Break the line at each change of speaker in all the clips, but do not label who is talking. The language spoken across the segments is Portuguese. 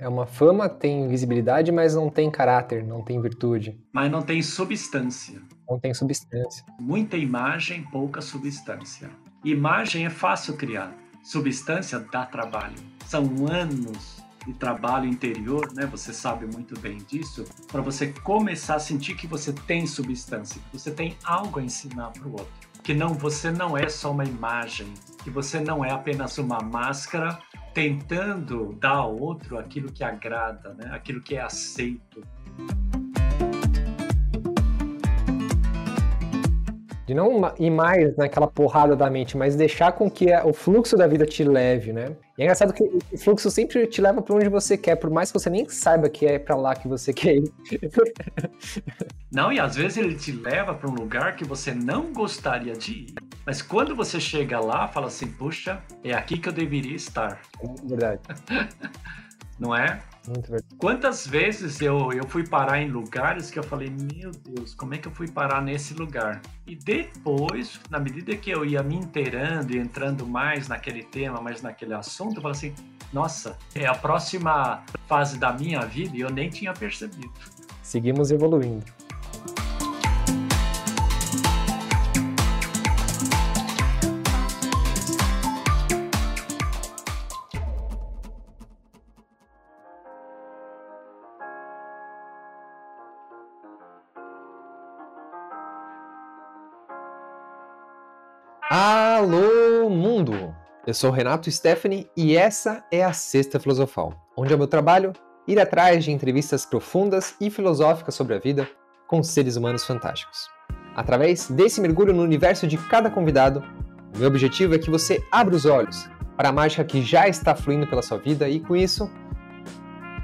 É uma fama, tem visibilidade, mas não tem caráter, não tem virtude.
Mas não tem substância.
Não tem substância.
Muita imagem, pouca substância. Imagem é fácil criar, substância dá trabalho. São anos de trabalho interior, né? Você sabe muito bem disso, para você começar a sentir que você tem substância, que você tem algo a ensinar para o outro, que não você não é só uma imagem, que você não é apenas uma máscara tentando dar ao outro aquilo que agrada, né? Aquilo que é aceito.
De não ir mais naquela porrada da mente, mas deixar com que o fluxo da vida te leve, né? E é engraçado que o fluxo sempre te leva para onde você quer, por mais que você nem saiba que é para lá que você quer ir.
Não, e às vezes ele te leva para um lugar que você não gostaria de ir. Mas quando você chega lá, fala assim: puxa, é aqui que eu deveria estar.
É verdade.
não é? Quantas vezes eu, eu fui parar em lugares que eu falei, meu Deus, como é que eu fui parar nesse lugar? E depois, na medida que eu ia me inteirando e entrando mais naquele tema, mais naquele assunto, eu falei assim, nossa, é a próxima fase da minha vida e eu nem tinha percebido.
Seguimos evoluindo. Eu sou Renato Stephanie e essa é a Sexta Filosofal, onde é o meu trabalho ir atrás de entrevistas profundas e filosóficas sobre a vida com seres humanos fantásticos. Através desse mergulho no universo de cada convidado, o meu objetivo é que você abra os olhos para a mágica que já está fluindo pela sua vida e, com isso,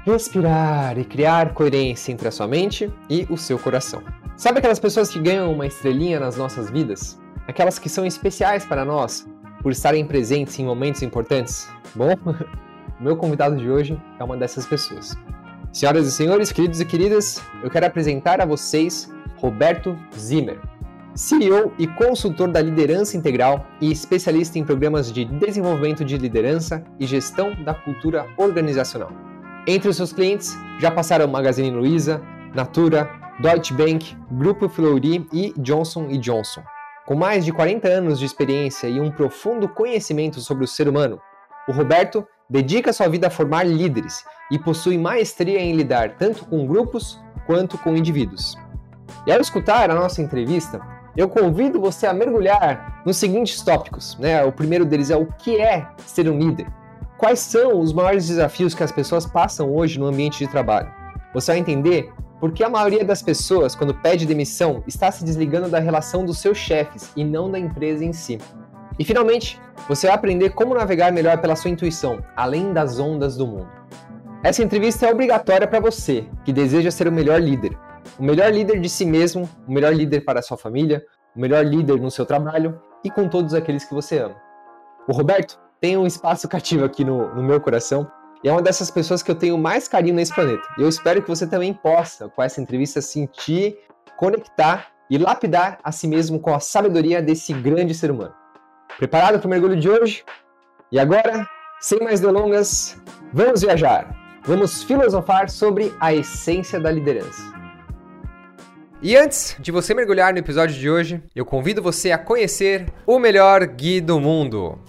respirar e criar coerência entre a sua mente e o seu coração. Sabe aquelas pessoas que ganham uma estrelinha nas nossas vidas? aquelas que são especiais para nós por estarem presentes em momentos importantes? Bom, o meu convidado de hoje é uma dessas pessoas. Senhoras e senhores, queridos e queridas, eu quero apresentar a vocês Roberto Zimmer, CEO e consultor da liderança integral e especialista em programas de desenvolvimento de liderança e gestão da cultura organizacional. Entre os seus clientes já passaram Magazine Luiza, Natura, Deutsche Bank, Grupo Fleury e Johnson Johnson. Com mais de 40 anos de experiência e um profundo conhecimento sobre o ser humano, o Roberto dedica sua vida a formar líderes e possui maestria em lidar tanto com grupos quanto com indivíduos. E ao escutar a nossa entrevista, eu convido você a mergulhar nos seguintes tópicos. Né? O primeiro deles é o que é ser um líder. Quais são os maiores desafios que as pessoas passam hoje no ambiente de trabalho? Você vai entender porque a maioria das pessoas, quando pede demissão, está se desligando da relação dos seus chefes e não da empresa em si. E finalmente, você vai aprender como navegar melhor pela sua intuição, além das ondas do mundo. Essa entrevista é obrigatória para você que deseja ser o melhor líder. O melhor líder de si mesmo, o melhor líder para a sua família, o melhor líder no seu trabalho e com todos aqueles que você ama. O Roberto tem um espaço cativo aqui no, no meu coração e é uma dessas pessoas que eu tenho mais carinho nesse planeta. E eu espero que você também possa, com essa entrevista, sentir, conectar e lapidar a si mesmo com a sabedoria desse grande ser humano. Preparado para o mergulho de hoje? E agora, sem mais delongas, vamos viajar! Vamos filosofar sobre a essência da liderança. E antes de você mergulhar no episódio de hoje, eu convido você a conhecer o melhor guia do mundo.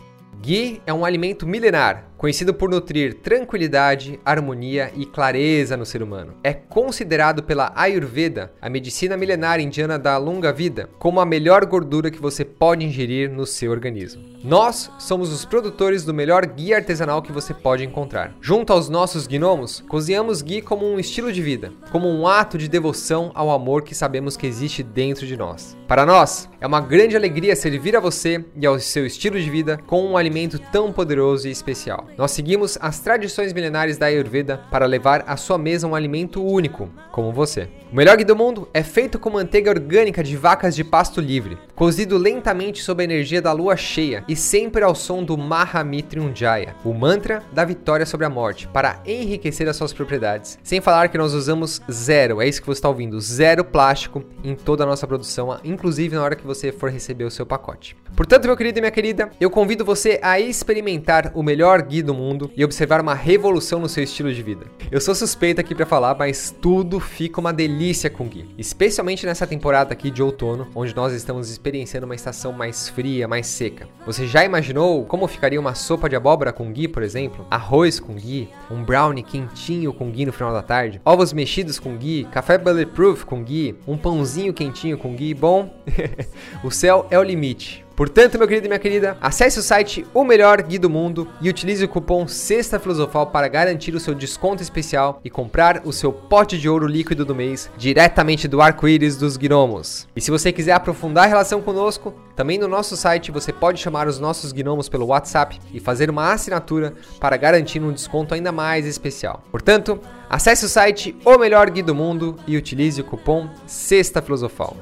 Ghee é um alimento milenar conhecido por nutrir tranquilidade, harmonia e clareza no ser humano. É considerado pela Ayurveda, a medicina milenar indiana da longa vida, como a melhor gordura que você pode ingerir no seu organismo. Nós somos os produtores do melhor ghee artesanal que você pode encontrar. Junto aos nossos gnomos, cozinhamos ghee como um estilo de vida, como um ato de devoção ao amor que sabemos que existe dentro de nós. Para nós, é uma grande alegria servir a você e ao seu estilo de vida com um alimento tão poderoso e especial. Nós seguimos as tradições milenares da Ayurveda para levar à sua mesa um alimento único, como você. O melhor do mundo é feito com manteiga orgânica de vacas de pasto livre, cozido lentamente sob a energia da lua cheia e sempre ao som do Mahamitriunjaya, o mantra da vitória sobre a morte, para enriquecer as suas propriedades. Sem falar que nós usamos zero, é isso que você está ouvindo, zero plástico em toda a nossa produção, inclusive na hora que você for receber o seu pacote. Portanto, meu querido e minha querida, eu convido você a experimentar o melhor ghee do mundo e observar uma revolução no seu estilo de vida. Eu sou suspeito aqui para falar, mas tudo fica uma delícia com gui, especialmente nessa temporada aqui de outono, onde nós estamos experienciando uma estação mais fria, mais seca. Você já imaginou como ficaria uma sopa de abóbora com gui, por exemplo? Arroz com gui, um brownie quentinho com gui no final da tarde, ovos mexidos com gui, café bulletproof com gui, um pãozinho quentinho com gui. Bom, o céu é o limite. Portanto, meu querido e minha querida, acesse o site O Melhor Gui do Mundo e utilize o cupom Sexta Filosofal para garantir o seu desconto especial e comprar o seu pote de ouro líquido do mês diretamente do arco-íris dos gnomos. E se você quiser aprofundar a relação conosco, também no nosso site você pode chamar os nossos gnomos pelo WhatsApp e fazer uma assinatura para garantir um desconto ainda mais especial. Portanto, acesse o site O Melhor Gui do Mundo e utilize o cupom Sexta Filosofal.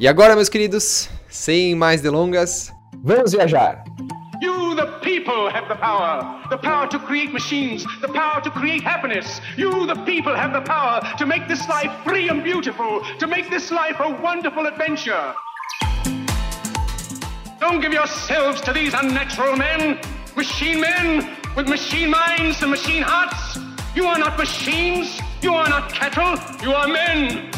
E agora, meus queridos, sem mais delongas, vamos viajar!
You, the people, have the power. The power to create machines. The power to create happiness. You, the people, have the power to make this life free and beautiful. To make this life a wonderful adventure. Don't give yourselves to these unnatural men. Machine men with machine minds and machine hearts. You are not machines. You are not cattle. You are men.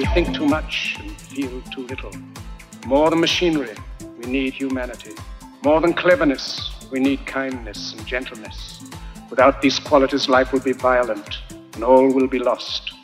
We think too much and feel too little. More than machinery, we need humanity. More than cleverness, we need kindness and gentleness. Without these qualities, life will be violent and all will be lost.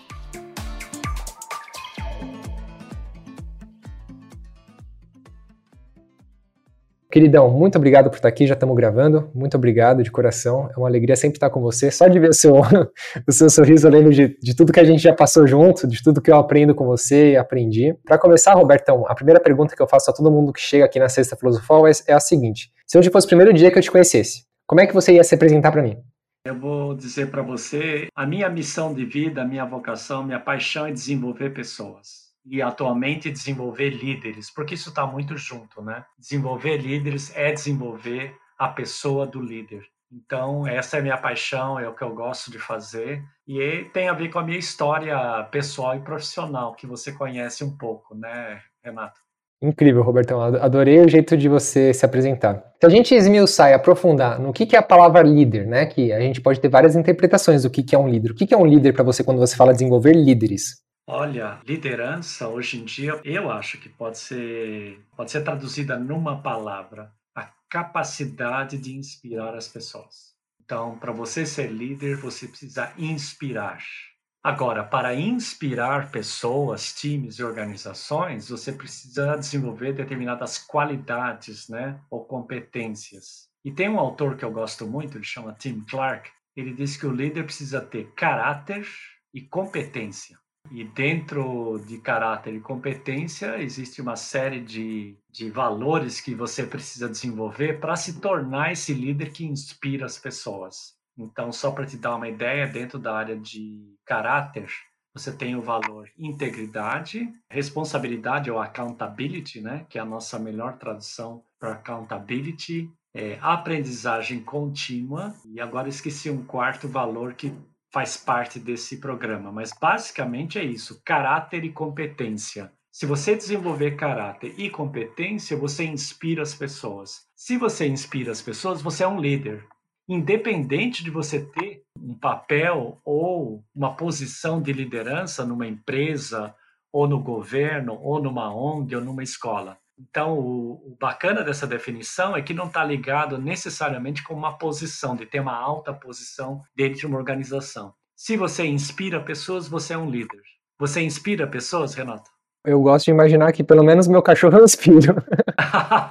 Queridão, muito obrigado por estar aqui, já estamos gravando. Muito obrigado de coração. É uma alegria sempre estar com você. Só de ver o seu, o seu sorriso, eu lembro de, de tudo que a gente já passou junto, de tudo que eu aprendo com você e aprendi. Para começar, Robertão, a primeira pergunta que eu faço a todo mundo que chega aqui na Sexta Filosofal é, é a seguinte: se hoje fosse o primeiro dia que eu te conhecesse, como é que você ia se apresentar para mim?
Eu vou dizer para você, a minha missão de vida, a minha vocação, minha paixão é desenvolver pessoas e atualmente desenvolver líderes, porque isso está muito junto, né? Desenvolver líderes é desenvolver a pessoa do líder. Então, essa é a minha paixão, é o que eu gosto de fazer. E tem a ver com a minha história pessoal e profissional, que você conhece um pouco, né, Renato?
Incrível, Robertão. Adorei o jeito de você se apresentar. Se a gente esmiuçar e aprofundar no que, é a palavra líder, né? Que a gente pode ter várias interpretações do que, é um líder. O que, que é um líder para você quando você fala desenvolver líderes?
Olha, liderança hoje em dia, eu acho que pode ser, pode ser traduzida numa palavra: a capacidade de inspirar as pessoas. Então, para você ser líder, você precisa inspirar. Agora, para inspirar pessoas, times e organizações, você precisa desenvolver determinadas qualidades, né, ou competências. E tem um autor que eu gosto muito, ele chama Tim Clark. Ele diz que o líder precisa ter caráter e competência. E dentro de caráter e competência, existe uma série de, de valores que você precisa desenvolver para se tornar esse líder que inspira as pessoas. Então, só para te dar uma ideia, dentro da área de caráter, você tem o valor integridade, responsabilidade ou accountability, né, que é a nossa melhor tradução para accountability, é, aprendizagem contínua, e agora esqueci um quarto valor que faz parte desse programa, mas basicamente é isso: caráter e competência. Se você desenvolver caráter e competência, você inspira as pessoas. Se você inspira as pessoas, você é um líder. Independente de você ter um papel ou uma posição de liderança numa empresa, ou no governo, ou numa ONG, ou numa escola. Então, o, o bacana dessa definição é que não está ligado necessariamente com uma posição, de ter uma alta posição dentro de uma organização. Se você inspira pessoas, você é um líder. Você inspira pessoas, Renato?
Eu gosto de imaginar que pelo menos meu cachorro eu inspiro.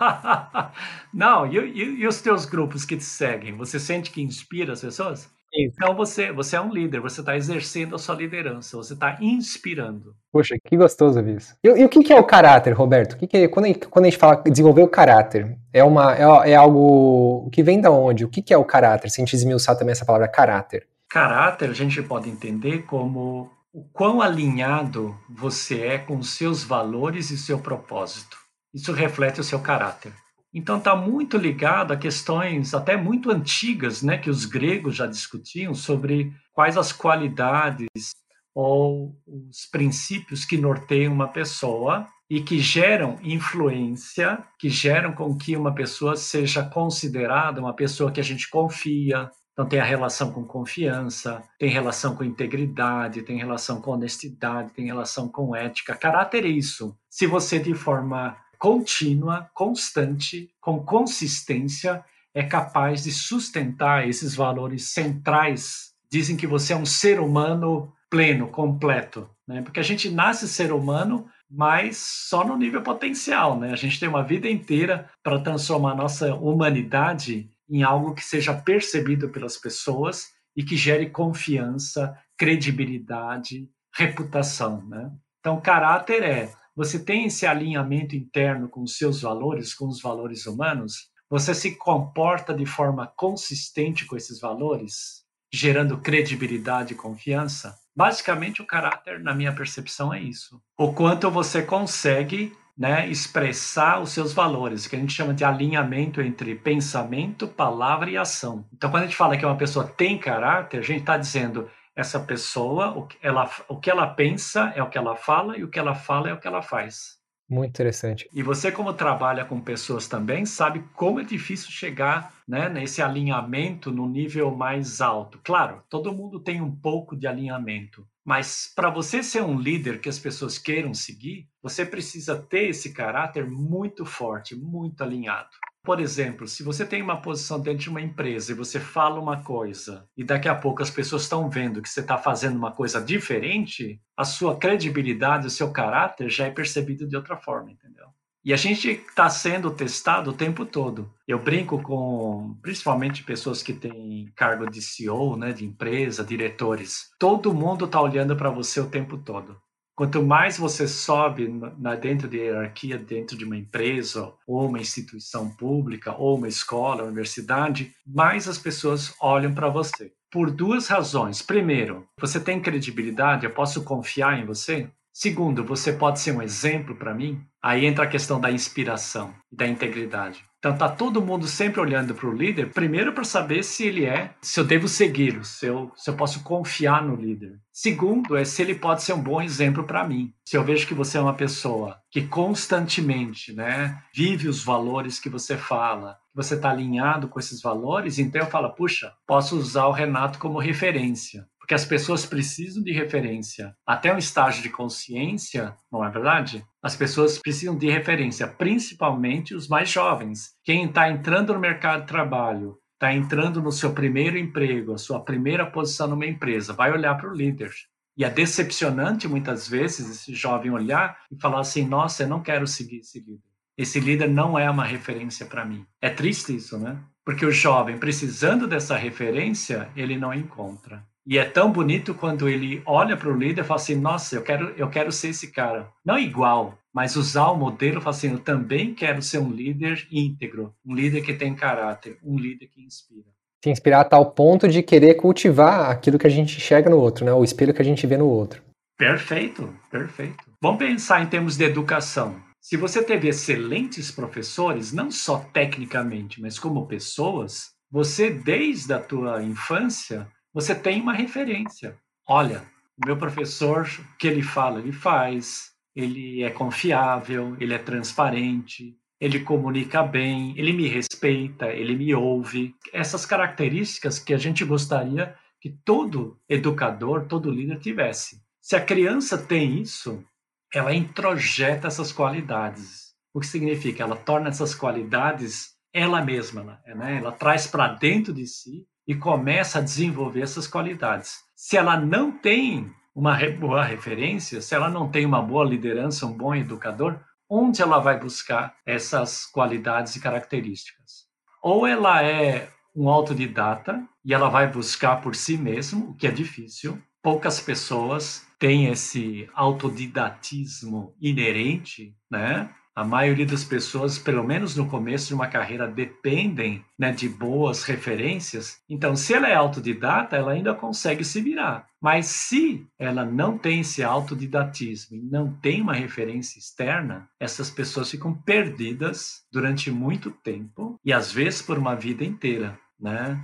não, e, e, e os teus grupos que te seguem? Você sente que inspira as pessoas? Então você, você é um líder, você está exercendo a sua liderança, você está inspirando.
Poxa, que gostoso ouvir isso. E, e, o que, que é o caráter, Roberto? O que, que é, quando, a gente, quando a gente fala desenvolver o caráter, é, uma, é, é algo que vem da onde? O que, que é o caráter? Se a gente esmiuçar também essa palavra caráter.
Caráter a gente pode entender como o quão alinhado você é com os seus valores e seu propósito. Isso reflete o seu caráter. Então está muito ligado a questões até muito antigas, né, que os gregos já discutiam sobre quais as qualidades ou os princípios que norteiam uma pessoa e que geram influência, que geram com que uma pessoa seja considerada uma pessoa que a gente confia. Então tem a relação com confiança, tem relação com integridade, tem relação com honestidade, tem relação com ética. Caráter é isso. Se você de forma contínua, constante, com consistência, é capaz de sustentar esses valores centrais. Dizem que você é um ser humano pleno, completo, né? Porque a gente nasce ser humano, mas só no nível potencial, né? A gente tem uma vida inteira para transformar a nossa humanidade em algo que seja percebido pelas pessoas e que gere confiança, credibilidade, reputação, né? Então, caráter é você tem esse alinhamento interno com os seus valores, com os valores humanos, você se comporta de forma consistente com esses valores, gerando credibilidade e confiança. Basicamente, o caráter, na minha percepção, é isso. O quanto você consegue né, expressar os seus valores, que a gente chama de alinhamento entre pensamento, palavra e ação. Então, quando a gente fala que uma pessoa tem caráter, a gente está dizendo essa pessoa, o que, ela, o que ela pensa é o que ela fala e o que ela fala é o que ela faz.
Muito interessante.
E você, como trabalha com pessoas também, sabe como é difícil chegar né, nesse alinhamento no nível mais alto. Claro, todo mundo tem um pouco de alinhamento, mas para você ser um líder que as pessoas queiram seguir, você precisa ter esse caráter muito forte, muito alinhado. Por exemplo, se você tem uma posição dentro de uma empresa e você fala uma coisa e daqui a pouco as pessoas estão vendo que você está fazendo uma coisa diferente, a sua credibilidade, o seu caráter já é percebido de outra forma, entendeu? E a gente está sendo testado o tempo todo. Eu brinco com, principalmente, pessoas que têm cargo de CEO, né, de empresa, diretores. Todo mundo está olhando para você o tempo todo. Quanto mais você sobe na, dentro de hierarquia, dentro de uma empresa, ou uma instituição pública, ou uma escola, uma universidade, mais as pessoas olham para você. Por duas razões. Primeiro, você tem credibilidade, eu posso confiar em você? Segundo, você pode ser um exemplo para mim? Aí entra a questão da inspiração e da integridade. Então tá todo mundo sempre olhando para o líder, primeiro para saber se ele é, se eu devo segui-lo, se eu, se eu posso confiar no líder. Segundo é se ele pode ser um bom exemplo para mim. Se eu vejo que você é uma pessoa que constantemente, né, vive os valores que você fala, que você está alinhado com esses valores, então eu falo, puxa, posso usar o Renato como referência porque as pessoas precisam de referência até um estágio de consciência, não é verdade? As pessoas precisam de referência, principalmente os mais jovens. Quem está entrando no mercado de trabalho, está entrando no seu primeiro emprego, a sua primeira posição numa empresa, vai olhar para o líder. E é decepcionante muitas vezes esse jovem olhar e falar assim: nossa, eu não quero seguir esse líder. Esse líder não é uma referência para mim. É triste isso, né? Porque o jovem, precisando dessa referência, ele não encontra. E é tão bonito quando ele olha para o líder e fala assim: Nossa, eu quero, eu quero ser esse cara. Não igual, mas usar o modelo e falar assim: Eu também quero ser um líder íntegro, um líder que tem caráter, um líder que inspira.
Se inspirar a tal ponto de querer cultivar aquilo que a gente enxerga no outro, né? o espelho que a gente vê no outro.
Perfeito, perfeito. Vamos pensar em termos de educação. Se você teve excelentes professores, não só tecnicamente, mas como pessoas, você desde a tua infância você tem uma referência. Olha, o meu professor, o que ele fala, ele faz, ele é confiável, ele é transparente, ele comunica bem, ele me respeita, ele me ouve. Essas características que a gente gostaria que todo educador, todo líder tivesse. Se a criança tem isso, ela introjeta essas qualidades. O que significa? Ela torna essas qualidades ela mesma, né? ela traz para dentro de si e começa a desenvolver essas qualidades. Se ela não tem uma boa referência, se ela não tem uma boa liderança, um bom educador, onde ela vai buscar essas qualidades e características? Ou ela é um autodidata e ela vai buscar por si mesmo, o que é difícil. Poucas pessoas têm esse autodidatismo inerente, né? A maioria das pessoas, pelo menos no começo de uma carreira, dependem né, de boas referências. Então, se ela é autodidata, ela ainda consegue se virar. Mas se ela não tem esse autodidatismo e não tem uma referência externa, essas pessoas ficam perdidas durante muito tempo e às vezes por uma vida inteira, né?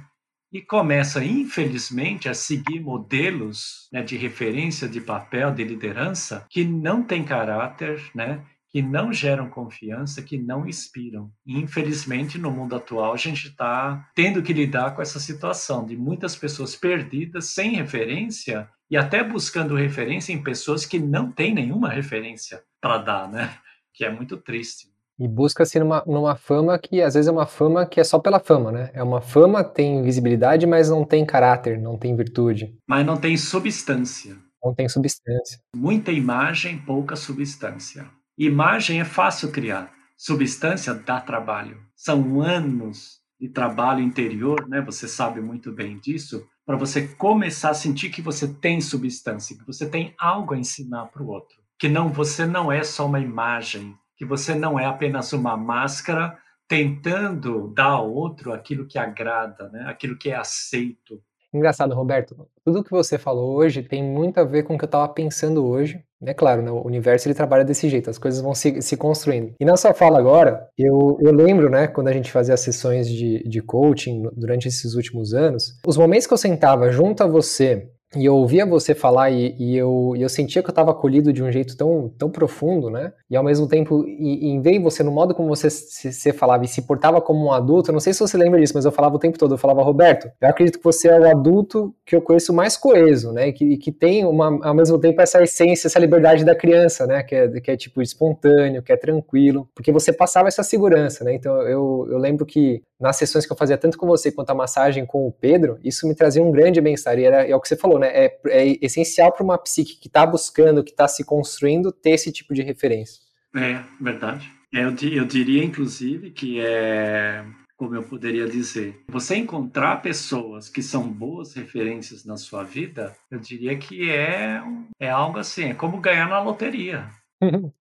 e começa, infelizmente, a seguir modelos né, de referência de papel, de liderança, que não tem caráter, né, que não geram confiança, que não inspiram. E, infelizmente, no mundo atual, a gente está tendo que lidar com essa situação de muitas pessoas perdidas, sem referência, e até buscando referência em pessoas que não têm nenhuma referência para dar, né? Que é muito triste.
E busca-se numa, numa fama que às vezes é uma fama que é só pela fama, né? É uma fama, tem visibilidade, mas não tem caráter, não tem virtude.
Mas não tem substância.
Não tem substância.
Muita imagem, pouca substância. Imagem é fácil criar, substância dá trabalho. São anos de trabalho interior, né? Você sabe muito bem disso, para você começar a sentir que você tem substância, que você tem algo a ensinar para o outro, que não você não é só uma imagem, que você não é apenas uma máscara tentando dar ao outro aquilo que agrada, né? Aquilo que é aceito.
Engraçado, Roberto. Tudo que você falou hoje tem muito a ver com o que eu estava pensando hoje é claro, né, o universo ele trabalha desse jeito, as coisas vão se, se construindo. E na sua fala agora, eu, eu lembro, né, quando a gente fazia as sessões de, de coaching durante esses últimos anos, os momentos que eu sentava junto a você e eu ouvia você falar e, e eu, eu sentia que eu estava acolhido de um jeito tão, tão profundo, né? E ao mesmo tempo, em de você, no modo como você se, se, falava e se portava como um adulto, eu não sei se você lembra disso, mas eu falava o tempo todo, eu falava, Roberto, eu acredito que você é o adulto que eu conheço mais coeso, né? E que, que tem, uma, ao mesmo tempo, essa essência, essa liberdade da criança, né? Que é, que é tipo espontâneo, que é tranquilo, porque você passava essa segurança, né? Então eu, eu lembro que nas sessões que eu fazia tanto com você quanto a massagem com o Pedro, isso me trazia um grande bem-estar. E era, é o que você falou, né? É, é essencial para uma psique que está buscando, que está se construindo, ter esse tipo de referência.
É, verdade. Eu, eu diria, inclusive, que é como eu poderia dizer, você encontrar pessoas que são boas referências na sua vida, eu diria que é, é algo assim, é como ganhar na loteria.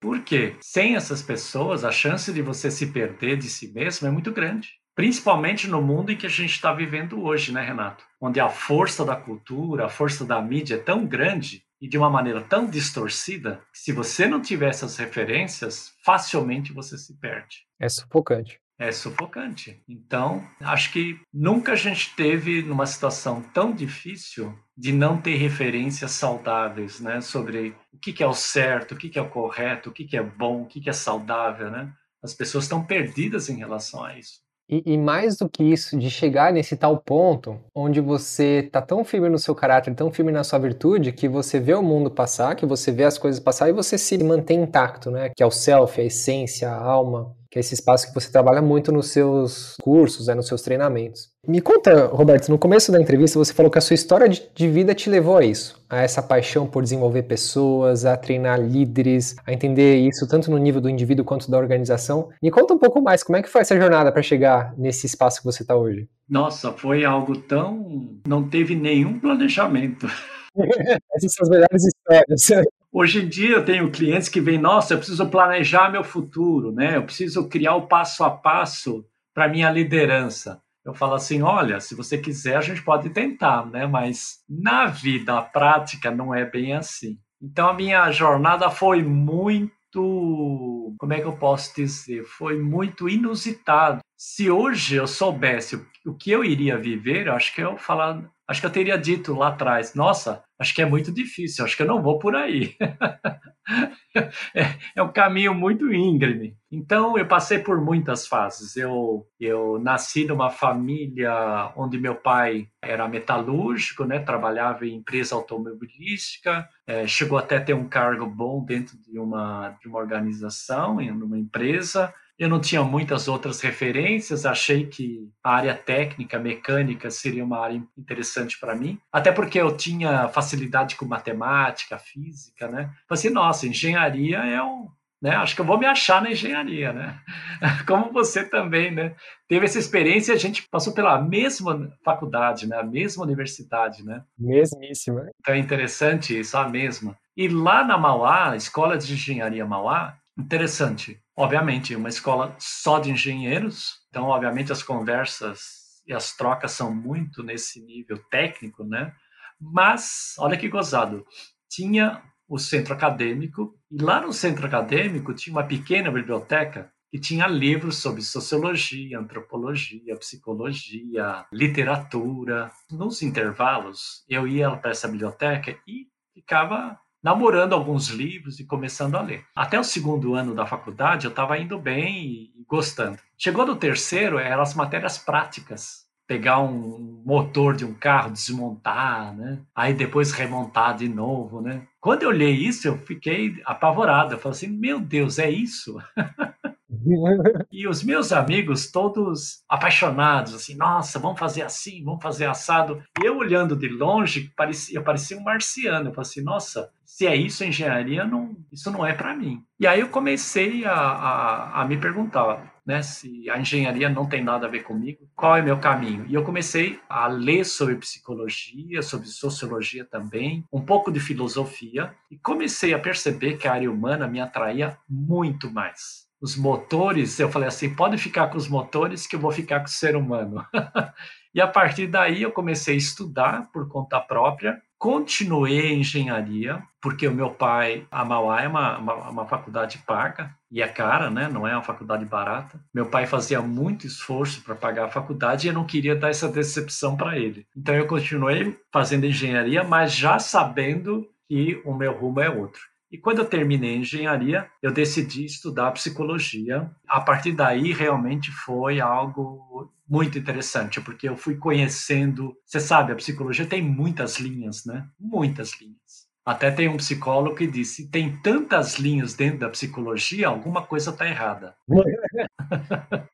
Por quê? Sem essas pessoas, a chance de você se perder de si mesmo é muito grande. Principalmente no mundo em que a gente está vivendo hoje, né, Renato? Onde a força da cultura, a força da mídia é tão grande e de uma maneira tão distorcida que se você não tiver essas referências, facilmente você se perde.
É sufocante.
É sufocante. Então, acho que nunca a gente teve numa situação tão difícil de não ter referências saudáveis, né, sobre o que, é o certo, o que, é o correto, o que, é bom, o que, que é saudável, né? As pessoas estão perdidas em relação a isso.
E, e, mais do que isso, de chegar nesse tal ponto onde você tá tão firme no seu caráter, tão firme na sua virtude, que você vê o mundo passar, que você vê as coisas passar e você se mantém intacto, né? Que é o self, a essência, a alma, que é esse espaço que você trabalha muito nos seus cursos, né, nos seus treinamentos. Me conta, Roberto, no começo da entrevista você falou que a sua história de vida te levou a isso, a essa paixão por desenvolver pessoas, a treinar líderes, a entender isso tanto no nível do indivíduo quanto da organização. Me conta um pouco mais, como é que foi essa jornada para chegar nesse espaço que você está hoje?
Nossa, foi algo tão. não teve nenhum planejamento.
Essas são as melhores histórias.
Hoje em dia eu tenho clientes que vêm, nossa, eu preciso planejar meu futuro, né? Eu preciso criar o passo a passo para minha liderança. Eu falo assim, olha, se você quiser a gente pode tentar, né? Mas na vida, a prática não é bem assim. Então a minha jornada foi muito, como é que eu posso dizer? Foi muito inusitado. Se hoje eu soubesse o que eu iria viver, eu acho que eu falar acho que eu teria dito lá atrás, nossa, acho que é muito difícil, acho que eu não vou por aí. é, é, um caminho muito íngreme. Então, eu passei por muitas fases. Eu, eu nasci numa família onde meu pai era metalúrgico, né, trabalhava em empresa automobilística, é, chegou até a ter um cargo bom dentro de uma, de uma organização, em uma empresa. Eu não tinha muitas outras referências, achei que a área técnica, mecânica seria uma área interessante para mim, até porque eu tinha facilidade com matemática, física, né? Falei assim, nossa, engenharia é um, né? Acho que eu vou me achar na engenharia, né? Como você também, né? Teve essa experiência, a gente passou pela mesma faculdade, né? A mesma universidade, né?
Mesmíssima.
Então é interessante isso, a mesma. E lá na Mauá, Escola de Engenharia Mauá, interessante obviamente, uma escola só de engenheiros, então, obviamente, as conversas e as trocas são muito nesse nível técnico, né? Mas, olha que gozado, tinha o centro acadêmico, e lá no centro acadêmico tinha uma pequena biblioteca que tinha livros sobre sociologia, antropologia, psicologia, literatura. Nos intervalos, eu ia para essa biblioteca e ficava namorando alguns livros e começando a ler. Até o segundo ano da faculdade eu estava indo bem e gostando. Chegou no terceiro, eram as matérias práticas pegar um motor de um carro, desmontar, né? Aí depois remontar de novo, né? Quando eu li isso, eu fiquei apavorado. Eu falei assim, meu Deus, é isso? e os meus amigos todos apaixonados, assim, nossa, vamos fazer assim, vamos fazer assado. E eu olhando de longe, parecia, eu parecia um marciano. Eu falei assim, nossa, se é isso engenharia, não, isso não é para mim. E aí eu comecei a, a, a me perguntar, né, se a engenharia não tem nada a ver comigo, qual é meu caminho? E eu comecei a ler sobre psicologia, sobre sociologia também, um pouco de filosofia, e comecei a perceber que a área humana me atraía muito mais os motores, eu falei assim, pode ficar com os motores que eu vou ficar com o ser humano. e a partir daí eu comecei a estudar por conta própria, continuei engenharia, porque o meu pai, a Mauá é uma, uma, uma, faculdade paga, e é cara, né? não é uma faculdade barata. Meu pai fazia muito esforço para pagar a faculdade e eu não queria dar essa decepção para ele. Então eu continuei fazendo engenharia, mas já sabendo que o meu rumo é outro. E quando eu terminei engenharia, eu decidi estudar psicologia. A partir daí, realmente foi algo muito interessante, porque eu fui conhecendo. Você sabe, a psicologia tem muitas linhas, né? Muitas linhas. Até tem um psicólogo que disse: tem tantas linhas dentro da psicologia, alguma coisa está errada.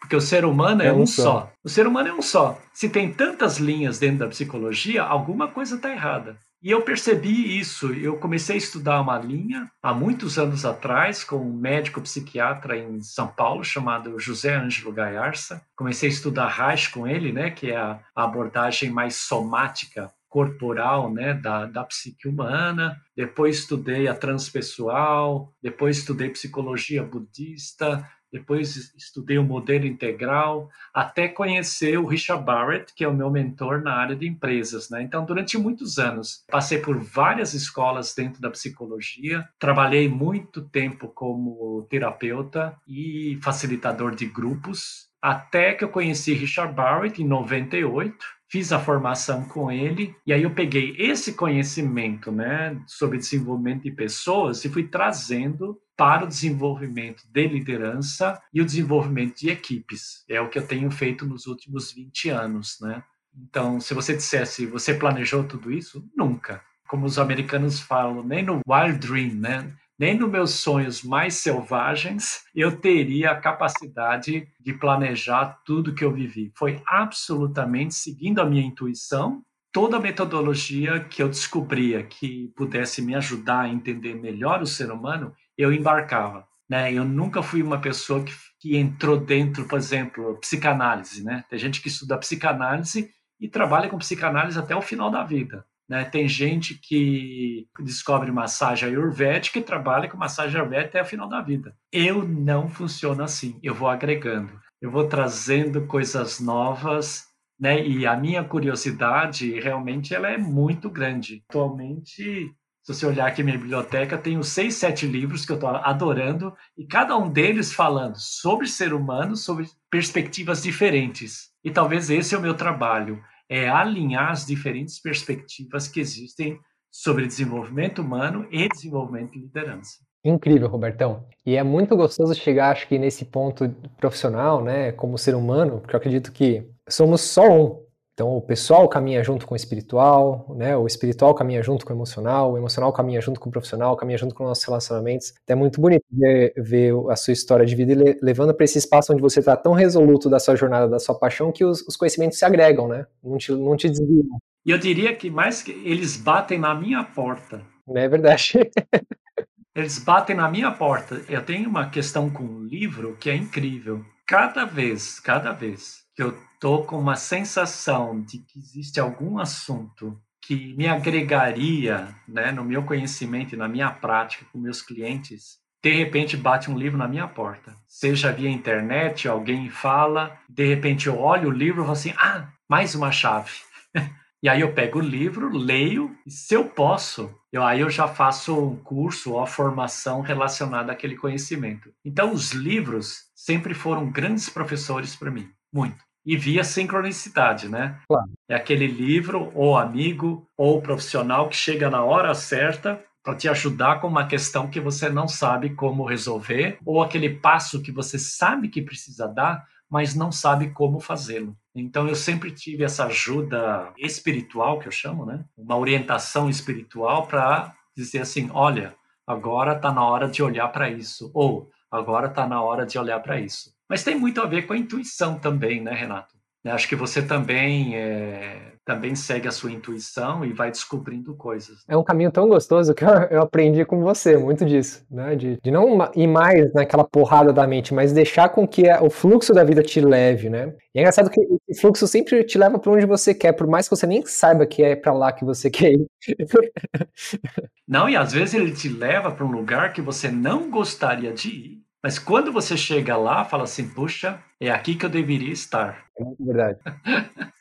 Porque o ser humano é, é um, só. só. O ser humano é um só. Se tem tantas linhas dentro da psicologia, alguma coisa está errada. E eu percebi isso. Eu comecei a estudar uma linha há muitos anos atrás com um médico psiquiatra em São Paulo chamado José Ângelo Gaiarsa. Comecei a estudar Reich com ele, né, que é a abordagem mais somática corporal né, da, da psique humana, depois estudei a transpessoal, depois estudei psicologia budista, depois estudei o modelo integral, até conhecer o Richard Barrett, que é o meu mentor na área de empresas. Né? Então, durante muitos anos, passei por várias escolas dentro da psicologia, trabalhei muito tempo como terapeuta e facilitador de grupos, até que eu conheci Richard Barrett em 98 fiz a formação com ele e aí eu peguei esse conhecimento, né, sobre desenvolvimento de pessoas e fui trazendo para o desenvolvimento de liderança e o desenvolvimento de equipes. É o que eu tenho feito nos últimos 20 anos, né? Então, se você dissesse, você planejou tudo isso? Nunca. Como os americanos falam, nem no wild dream, né? Nem nos meus sonhos mais selvagens eu teria a capacidade de planejar tudo que eu vivi. Foi absolutamente seguindo a minha intuição, toda a metodologia que eu descobria que pudesse me ajudar a entender melhor o ser humano, eu embarcava. Né? Eu nunca fui uma pessoa que, que entrou dentro, por exemplo, psicanálise. Né? Tem gente que estuda psicanálise e trabalha com psicanálise até o final da vida. Né? Tem gente que descobre massagem ayurvédica e trabalha com massagem ayurvédica até o final da vida. Eu não funciono assim. Eu vou agregando, eu vou trazendo coisas novas, né? E a minha curiosidade realmente ela é muito grande. Atualmente se você olhar aqui minha biblioteca, tenho seis, sete livros que eu estou adorando, e cada um deles falando sobre ser humano, sobre perspectivas diferentes. E talvez esse é o meu trabalho, é alinhar as diferentes perspectivas que existem sobre desenvolvimento humano e desenvolvimento de liderança.
Incrível, Robertão. E é muito gostoso chegar, acho que nesse ponto profissional, né, como ser humano, porque eu acredito que somos só um, então, o pessoal caminha junto com o espiritual, né? O espiritual caminha junto com o emocional, o emocional caminha junto com o profissional, caminha junto com os nossos relacionamentos. Então, é muito bonito ver, ver a sua história de vida e levando para esse espaço onde você está tão resoluto da sua jornada, da sua paixão, que os, os conhecimentos se agregam, né? Não te, não te desviam.
E eu diria que mais que eles batem na minha porta.
É verdade.
eles batem na minha porta. Eu tenho uma questão com o livro que é incrível. Cada vez, cada vez que eu tô com uma sensação de que existe algum assunto que me agregaria né, no meu conhecimento e na minha prática com meus clientes, de repente bate um livro na minha porta. Seja via internet, alguém fala, de repente eu olho o livro e falo assim, ah, mais uma chave. e aí eu pego o livro, leio, e se eu posso, eu, aí eu já faço um curso ou formação relacionada àquele conhecimento. Então os livros sempre foram grandes professores para mim, muito. E via sincronicidade, né?
Claro.
É aquele livro, ou amigo, ou profissional que chega na hora certa para te ajudar com uma questão que você não sabe como resolver, ou aquele passo que você sabe que precisa dar, mas não sabe como fazê-lo. Então eu sempre tive essa ajuda espiritual, que eu chamo, né? Uma orientação espiritual para dizer assim, olha, agora está na hora de olhar para isso, ou agora está na hora de olhar para isso. Mas tem muito a ver com a intuição também, né, Renato? Acho que você também é, também segue a sua intuição e vai descobrindo coisas.
É um caminho tão gostoso que eu, aprendi com você, muito disso, né? De, de, não ir mais naquela porrada da mente, mas deixar com que o fluxo da vida te leve, né? E é engraçado que o fluxo sempre te leva para onde você quer, por mais que você nem saiba que é para lá que você quer ir.
Não, e às vezes ele te leva para um lugar que você não gostaria de ir, mas quando você chega lá, fala assim, puxa, é aqui que eu deveria estar.
É muito verdade.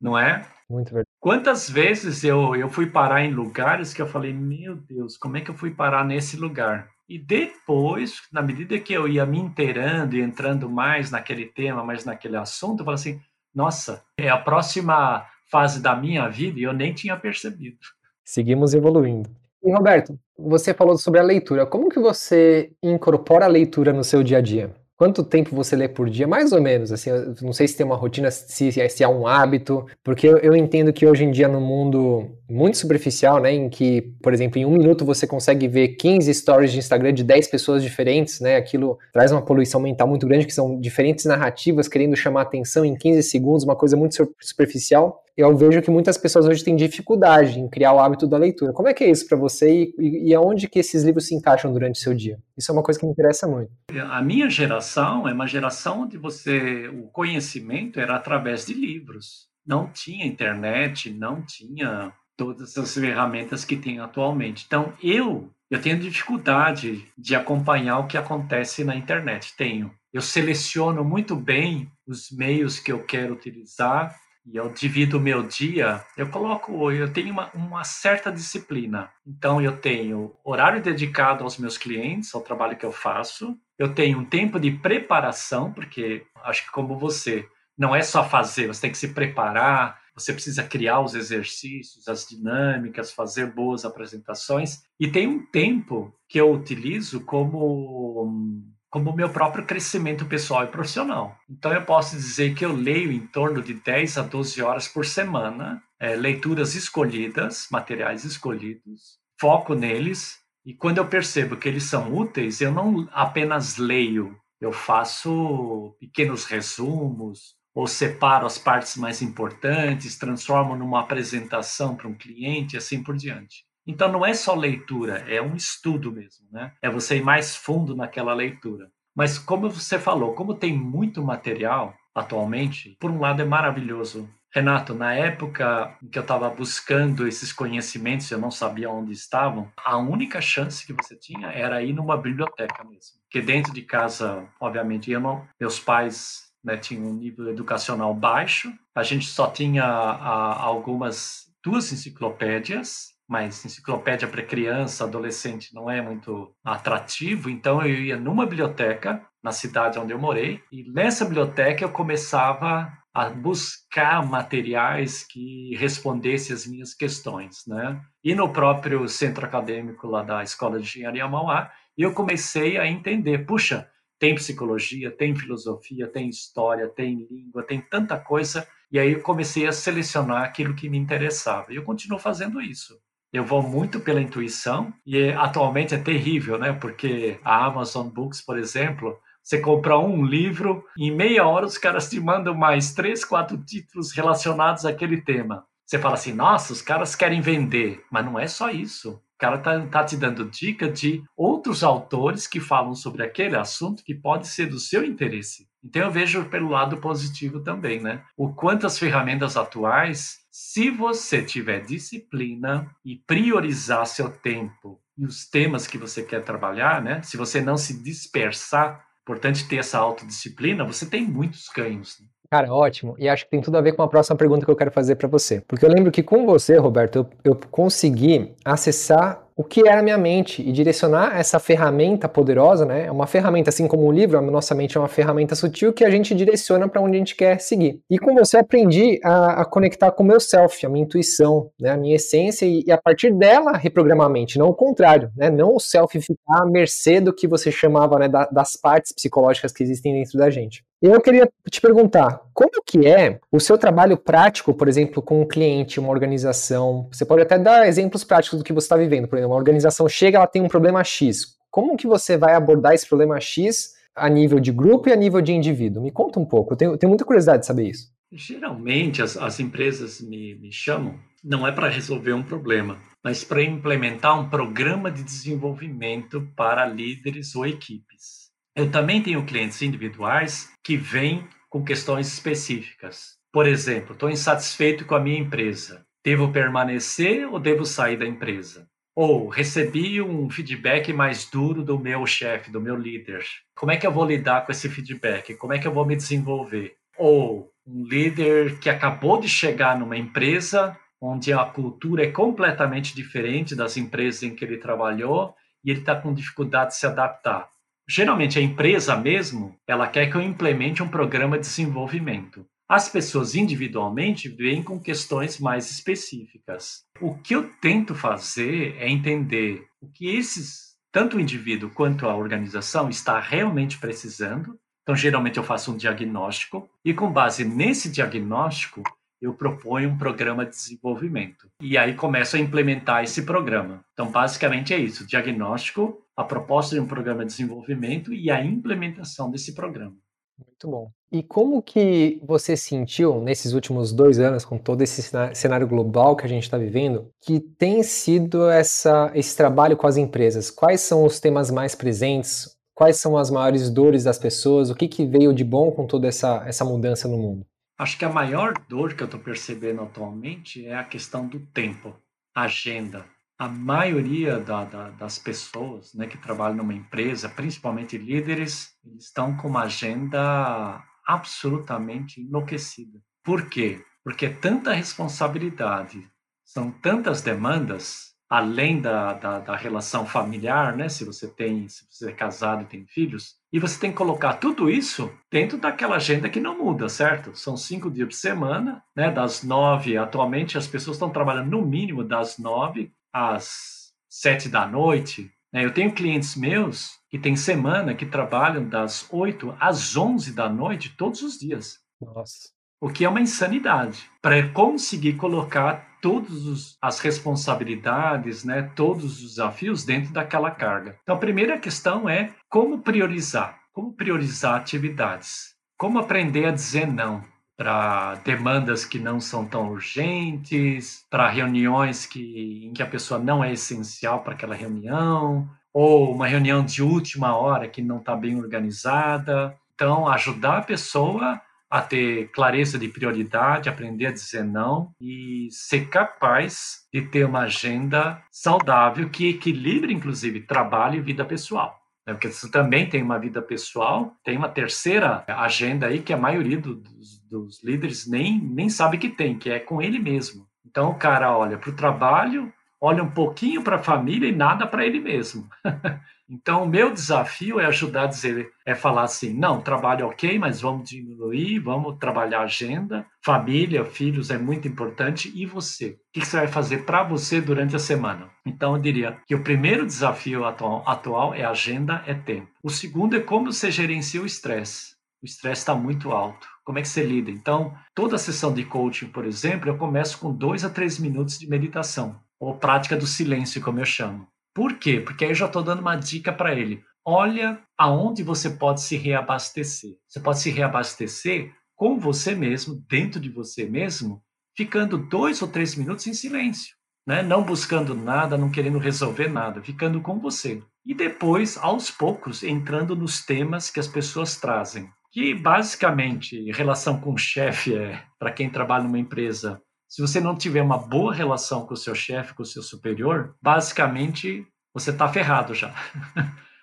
Não é?
Muito verdade.
Quantas vezes eu, eu fui parar em lugares que eu falei, meu Deus, como é que eu fui parar nesse lugar? E depois, na medida que eu ia me inteirando e entrando mais naquele tema, mais naquele assunto, eu falei assim, nossa, é a próxima fase da minha vida e eu nem tinha percebido.
Seguimos evoluindo. E Roberto, você falou sobre a leitura. Como que você incorpora a leitura no seu dia a dia? Quanto tempo você lê por dia? Mais ou menos, assim, não sei se tem uma rotina, se, se é um hábito, porque eu, eu, entendo que hoje em dia no mundo muito superficial, né, em que, por exemplo, em um minuto você consegue ver 15 stories de Instagram de 10 pessoas diferentes, né, aquilo traz uma poluição mental muito grande, que são diferentes narrativas querendo chamar atenção em 15 segundos, uma coisa muito superficial eu vejo que muitas pessoas hoje têm dificuldade em criar o hábito da leitura. Como é que é isso para você e, e, aonde que esses livros se encaixam durante o seu dia? Isso é uma coisa que me interessa muito.
A minha geração é uma geração onde você o conhecimento era através de livros. Não tinha internet, não tinha todas as ferramentas que tem atualmente. Então, eu eu tenho dificuldade de acompanhar o que acontece na internet. Tenho. Eu seleciono muito bem os meios que eu quero utilizar e eu divido o meu dia, eu coloco, eu tenho uma, uma, certa disciplina. Então, eu tenho horário dedicado aos meus clientes, ao trabalho que eu faço. Eu tenho um tempo de preparação, porque acho que como você, não é só fazer, você tem que se preparar, você precisa criar os exercícios, as dinâmicas, fazer boas apresentações. E tem um tempo que eu utilizo como como meu próprio crescimento pessoal e profissional. Então, eu posso dizer que eu leio em torno de 10 a 12 horas por semana, é, leituras escolhidas, materiais escolhidos, foco neles, e quando eu percebo que eles são úteis, eu não apenas leio, eu faço pequenos resumos, ou separo as partes mais importantes, transformo numa apresentação para um cliente, assim por diante. Então não é só leitura, é um estudo mesmo, né? É você ir mais fundo naquela leitura. Mas como você falou, como tem muito material atualmente, por um lado é maravilhoso. Renato, na época em que eu estava buscando esses conhecimentos, eu não sabia onde estavam, a única chance que você tinha era ir numa biblioteca mesmo. Porque dentro de casa, obviamente, eu não, meus pais né, tinham um nível educacional baixo, a gente só tinha a, algumas duas enciclopédias mas enciclopédia para criança, adolescente não é muito atrativo, então eu ia numa biblioteca na cidade onde eu morei e nessa biblioteca eu começava a buscar materiais que respondessem as minhas questões, né? E no próprio centro acadêmico lá da Escola de Engenharia Mauá, eu comecei a entender, puxa, tem psicologia, tem filosofia, tem história, tem língua, tem tanta coisa, e aí eu comecei a selecionar aquilo que me interessava. E eu continuo fazendo isso. Eu vou muito pela intuição e atualmente é terrível, né? Porque a Amazon Books, por exemplo, você compra um livro, em meia hora os caras te mandam mais três, quatro títulos relacionados àquele tema. Você fala assim, nossa, os caras querem vender, mas não é só isso. O cara tá, tá te dando dica de outros autores que falam sobre aquele assunto que pode ser do seu interesse. Então eu vejo pelo lado positivo também, né? O quanto as ferramentas atuais se você tiver disciplina e priorizar seu tempo e os temas que você quer trabalhar, né? Se você não se dispersar, importante ter essa autodisciplina, você tem muitos ganhos. Né?
Cara, ótimo. E acho que tem tudo a ver com a próxima pergunta que eu quero fazer para você. Porque eu lembro que com você, Roberto, eu, eu consegui acessar o que era a minha mente e direcionar essa ferramenta poderosa, né? É uma ferramenta, assim como o livro, a nossa mente é uma ferramenta sutil que a gente direciona para onde a gente quer seguir. E com você aprendi a, a conectar com o meu self, a minha intuição, né? a minha essência, e, e, a partir dela reprogramar a mente, não o contrário, né? Não o self ficar à mercê do que você chamava né, da, das partes psicológicas que existem dentro da gente. Eu queria te perguntar, como que é o seu trabalho prático, por exemplo, com um cliente, uma organização? Você pode até dar exemplos práticos do que você está vivendo. Por exemplo, uma organização chega, ela tem um problema X. Como que você vai abordar esse problema X a nível de grupo e a nível de indivíduo? Me conta um pouco, eu tenho, tenho muita curiosidade de saber isso.
Geralmente as, as empresas me, me chamam, não é para resolver um problema, mas para implementar um programa de desenvolvimento para líderes ou equipes. Eu também tenho clientes individuais que vêm com questões específicas. Por exemplo, estou insatisfeito com a minha empresa. Devo permanecer ou devo sair da empresa? Ou recebi um feedback mais duro do meu chefe, do meu líder. Como é que eu vou lidar com esse feedback? Como é que eu vou me desenvolver? Ou um líder que acabou de chegar numa empresa onde a cultura é completamente diferente das empresas em que ele trabalhou e ele está com dificuldade de se adaptar geralmente a empresa mesmo, ela quer que eu implemente um programa de desenvolvimento. As pessoas individualmente vêm com questões mais específicas. O que eu tento fazer é entender o que esses, tanto o indivíduo quanto a organização, está realmente precisando. Então, geralmente eu faço um diagnóstico e com base nesse diagnóstico, eu proponho um programa de desenvolvimento. E aí começo a implementar esse programa. Então, basicamente é isso: diagnóstico, a proposta de um programa de desenvolvimento e a implementação desse programa.
Muito bom. E como que você sentiu nesses últimos dois anos, com todo esse cenário global que a gente está vivendo, que tem sido essa, esse trabalho com as empresas? Quais são os temas mais presentes? Quais são as maiores dores das pessoas? O que, que veio de bom com toda essa, essa mudança no mundo?
Acho que a maior dor que eu estou percebendo atualmente é a questão do tempo, agenda. A maioria da, da, das pessoas né, que trabalham numa empresa, principalmente líderes, estão com uma agenda absolutamente enlouquecida. Por quê? Porque é tanta responsabilidade, são tantas demandas além da, da, da, relação familiar, né? Se você tem, se você é casado e tem filhos, e você tem que colocar tudo isso dentro daquela agenda que não muda, certo? São cinco dias por semana, né? Das nove, atualmente as pessoas estão trabalhando no mínimo das nove às sete da noite. Né? Eu tenho clientes meus que tem semana que trabalham das oito às onze da noite todos os dias.
Nossa.
O que é uma insanidade. Para conseguir colocar todas as responsabilidades, né, todos os desafios dentro daquela carga. Então, a primeira questão é como priorizar, como priorizar atividades, como aprender a dizer não para demandas que não são tão urgentes, para reuniões que, em que a pessoa não é essencial para aquela reunião, ou uma reunião de última hora que não está bem organizada. Então, ajudar a pessoa a ter clareza de prioridade, aprender a dizer não e ser capaz de ter uma agenda saudável que equilibre, inclusive, trabalho e vida pessoal. Né? Porque você também tem uma vida pessoal, tem uma terceira agenda aí que a maioria dos, dos líderes nem, nem sabe que tem, que é com ele mesmo. Então o cara olha para o trabalho, olha um pouquinho para a família e nada para ele mesmo. Então, o meu desafio é ajudar a dizer, é falar assim, não, trabalho ok, mas vamos diminuir, vamos trabalhar a agenda, família, filhos é muito importante, e você? O que você vai fazer para você durante a semana? Então, eu diria que o primeiro desafio atual, atual é agenda, é tempo. O segundo é como você gerencia o estresse. O estresse está muito alto. Como é que você lida? Então, toda sessão de coaching, por exemplo, eu começo com dois a três minutos de meditação, ou prática do silêncio, como eu chamo. Por quê? Porque aí eu já estou dando uma dica para ele. Olha aonde você pode se reabastecer. Você pode se reabastecer com você mesmo, dentro de você mesmo, ficando dois ou três minutos em silêncio. Né? Não buscando nada, não querendo resolver nada, ficando com você. E depois, aos poucos, entrando nos temas que as pessoas trazem. Que basicamente, relação com o chefe é, para quem trabalha numa empresa, se você não tiver uma boa relação com o seu chefe, com o seu superior, basicamente você está ferrado já.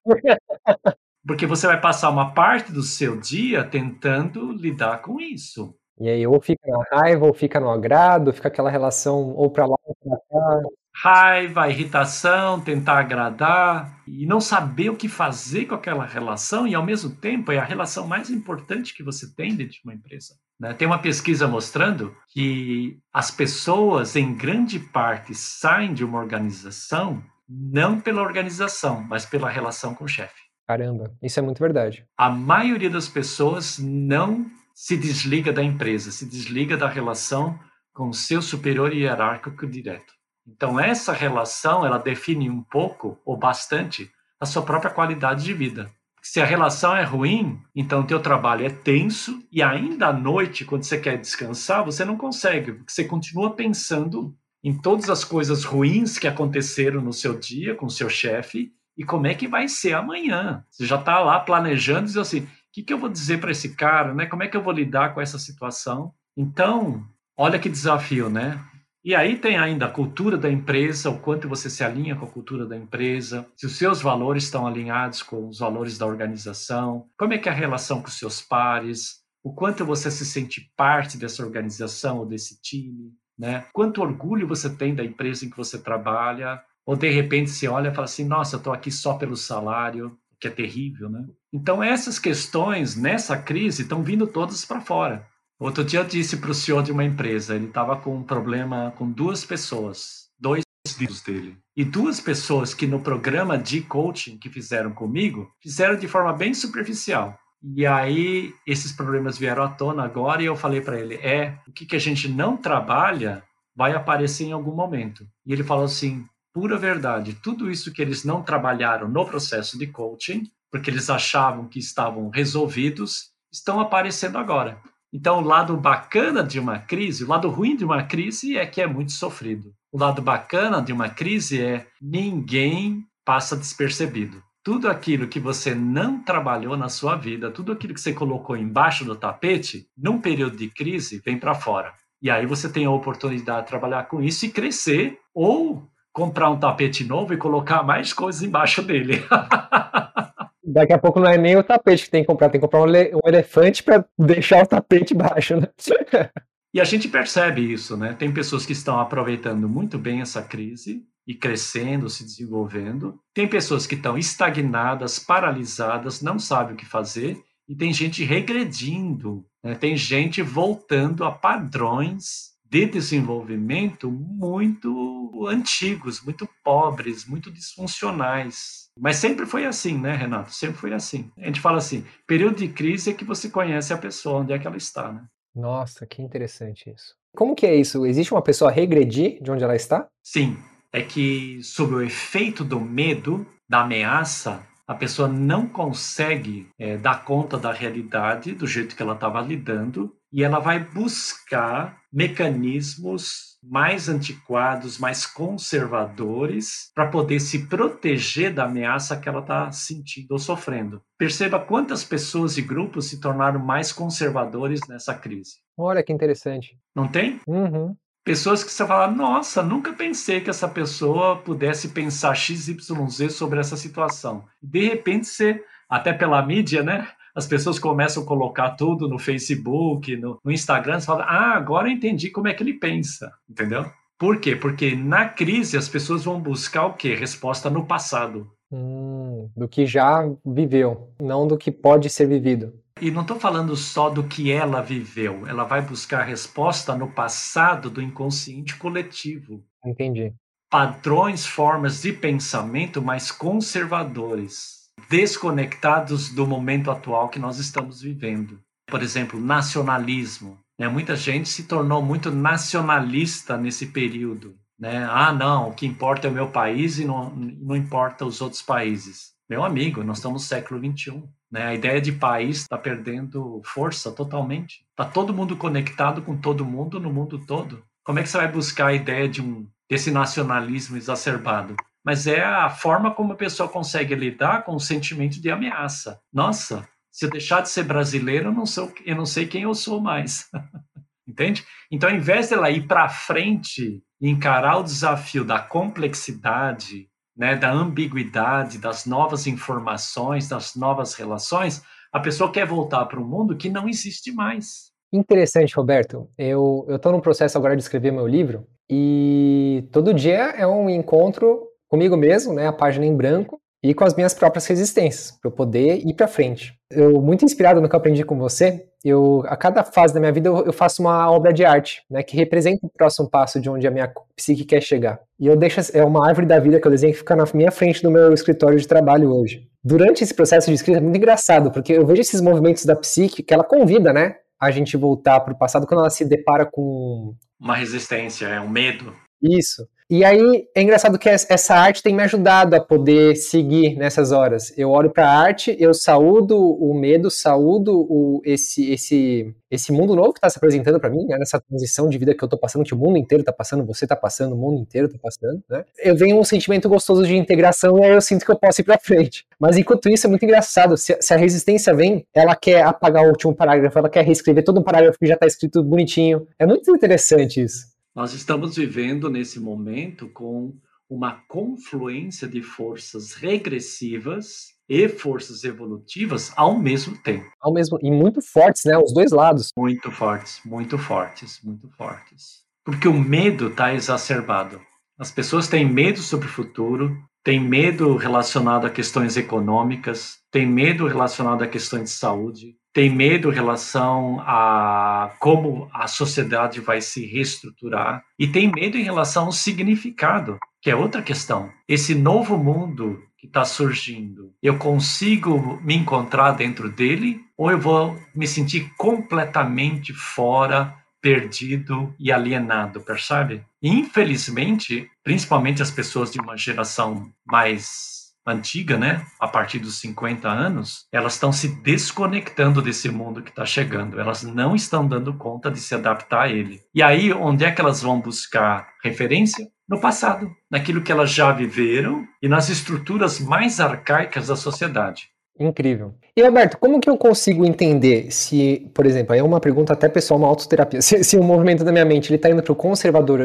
Porque você vai passar uma parte do seu dia tentando lidar com isso.
E aí, ou fica na raiva, ou fica no agrado, fica aquela relação ou para lá ou para cá.
raiva, irritação, tentar agradar e não saber o que fazer com aquela relação e ao mesmo tempo é a relação mais importante que você tem dentro de uma empresa. Né? Tem uma pesquisa mostrando que as pessoas, em grande parte, saem de uma organização não pela organização, mas pela relação com o chefe.
Caramba, isso é muito verdade.
A maioria das pessoas não se desliga da empresa, se desliga da relação com o seu superior hierárquico direto. Então essa relação, ela define um pouco ou bastante a sua própria qualidade de vida. Se a relação é ruim, então o teu trabalho é tenso e ainda à noite, quando você quer descansar, você não consegue, porque você continua pensando em todas as coisas ruins que aconteceram no seu dia com o seu chefe e como é que vai ser amanhã. Você já está lá planejando, diz assim, que, que eu vou dizer para esse cara, né? Como é que eu vou lidar com essa situação? Então, olha que desafio, né? E aí tem ainda a cultura da empresa, o quanto você se alinha com a cultura da empresa, se os seus valores estão alinhados com os valores da organização, como é que é a relação com os seus pares, o quanto você se sente parte dessa organização ou desse time, né? Quanto orgulho você tem da empresa em que você trabalha, ou de repente se olha e fala assim, nossa, eu estou aqui só pelo salário, que é terrível, né? Então essas questões nessa crise estão vindo todas para fora. Outro dia eu disse para o senhor de uma empresa, ele estava com um problema com duas pessoas, dois líderes dele. E duas pessoas que no programa de coaching que fizeram comigo, fizeram de forma bem superficial. E aí esses problemas vieram à tona agora e eu falei para ele, é, o que, que a gente não trabalha vai aparecer em algum momento. E ele falou assim, pura verdade, tudo isso que eles não trabalharam no processo de coaching, porque eles achavam que estavam resolvidos, estão aparecendo agora. Então, o lado bacana de uma crise, o lado ruim de uma crise é que é muito sofrido. O lado bacana de uma crise é ninguém passa despercebido. Tudo aquilo que você não trabalhou na sua vida, tudo aquilo que você colocou embaixo do tapete, num período de crise, vem para fora. E aí você tem a oportunidade de trabalhar com isso e crescer, ou comprar um tapete novo e colocar mais coisas embaixo dele.
Daqui a pouco não é nem o tapete que tem que comprar, tem que comprar um, um elefante para deixar o tapete baixo, né?
E a gente percebe isso, né? Tem pessoas que estão aproveitando muito bem essa crise e crescendo, se desenvolvendo. Tem pessoas que estão estagnadas, paralisadas, não sabem o que fazer. E tem gente regredindo, né? tem gente voltando a padrões de desenvolvimento muito antigos, muito pobres, muito disfuncionais. Mas sempre foi assim, né, Renato? Sempre foi assim. A gente fala assim: período de crise é que você conhece a pessoa, onde é que ela está, né?
Nossa, que interessante isso. Como que é isso? Existe uma pessoa regredir de onde ela está?
Sim. É que, sob o efeito do medo, da ameaça, a pessoa não consegue é, dar conta da realidade do jeito que ela estava lidando e ela vai buscar mecanismos mais antiquados, mais conservadores, para poder se proteger da ameaça que ela está sentindo ou sofrendo. Perceba quantas pessoas e grupos se tornaram mais conservadores nessa crise.
Olha que interessante.
Não tem?
Uhum.
Pessoas que você fala, nossa, nunca pensei que essa pessoa pudesse pensar XYZ sobre essa situação. De repente, você, até pela mídia, né? As pessoas começam a colocar tudo no Facebook, no, no Instagram, você fala, ah, agora eu entendi como é que ele pensa, entendeu? Por quê? Porque na crise as pessoas vão buscar o quê? Resposta no passado.
Hum, do que já viveu, não do que pode ser vivido.
E não estou falando só do que ela viveu, ela vai buscar resposta no passado do inconsciente coletivo.
Entendi.
Padrões, formas de pensamento mais conservadores, desconectados do momento atual que nós estamos vivendo. Por exemplo, nacionalismo. Né? Muita gente se tornou muito nacionalista nesse período. Né? Ah, não, o que importa é o meu país e não, não importa os outros países. Meu amigo, nós estamos no século XXI. Né? A ideia de país está perdendo força totalmente. Está todo mundo conectado com todo mundo no mundo todo. Como é que você vai buscar a ideia de um desse nacionalismo exacerbado? Mas é a forma como a pessoa consegue lidar com o sentimento de ameaça. Nossa, se eu deixar de ser brasileiro, eu não, sou, eu não sei quem eu sou mais. Entende? Então, ao invés dela ir para frente e encarar o desafio da complexidade, né, da ambiguidade, das novas informações, das novas relações, a pessoa quer voltar para um mundo que não existe mais.
Interessante, Roberto. Eu estou no processo agora de escrever meu livro e todo dia é um encontro comigo mesmo, né, a página em branco, e com as minhas próprias resistências, para eu poder ir para frente. Eu, muito inspirado no que eu aprendi com você, eu, a cada fase da minha vida eu, eu, faço uma obra de arte, né, que representa o próximo passo de onde a minha psique quer chegar. E eu deixo, é uma árvore da vida que eu desenho que fica na minha frente do meu escritório de trabalho hoje. Durante esse processo de escrita é muito engraçado, porque eu vejo esses movimentos da psique que ela convida, né, a gente voltar para o passado quando ela se depara com
uma resistência, é um medo.
Isso. E aí é engraçado que essa arte tem me ajudado a poder seguir nessas horas. Eu olho para a arte, eu saúdo o medo, saúdo o, esse, esse, esse mundo novo que está se apresentando para mim, né, nessa transição de vida que eu estou passando, que o mundo inteiro está passando, você está passando, o mundo inteiro está passando. Né? Eu venho um sentimento gostoso de integração e aí eu sinto que eu posso ir para frente. Mas enquanto isso é muito engraçado. Se, se, a resistência vem, ela quer apagar o último parágrafo, ela quer reescrever todo um parágrafo que já está escrito bonitinho. É muito interessante isso.
Nós estamos vivendo nesse momento com uma confluência de forças regressivas e forças evolutivas ao mesmo tempo.
Ao mesmo e muito fortes, né? Os dois lados.
Muito fortes, muito fortes, muito fortes. Porque o medo está exacerbado. As pessoas têm medo sobre o futuro, têm medo relacionado a questões econômicas, têm medo relacionado a questões de saúde, tem medo em relação a como a sociedade vai se reestruturar e tem medo em relação ao significado, que é outra questão. Esse novo mundo que está surgindo, eu consigo me encontrar dentro dele ou eu vou me sentir completamente fora, perdido e alienado, percebe? Infelizmente, principalmente as pessoas de uma geração mais antiga, né, a partir dos 50 anos, elas estão se desconectando desse mundo que está chegando. Elas não estão dando conta de se adaptar a ele. E aí, onde é que elas vão buscar referência? No passado, naquilo que elas já viveram e nas estruturas mais arcaicas da sociedade.
Incrível. E Alberto, como que eu consigo entender se, por exemplo, aí é uma pergunta até pessoal, uma autoterapia, se, se o movimento da minha mente ele está indo para o conservador,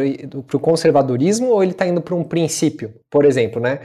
conservadorismo ou ele está indo para um princípio, por exemplo, né?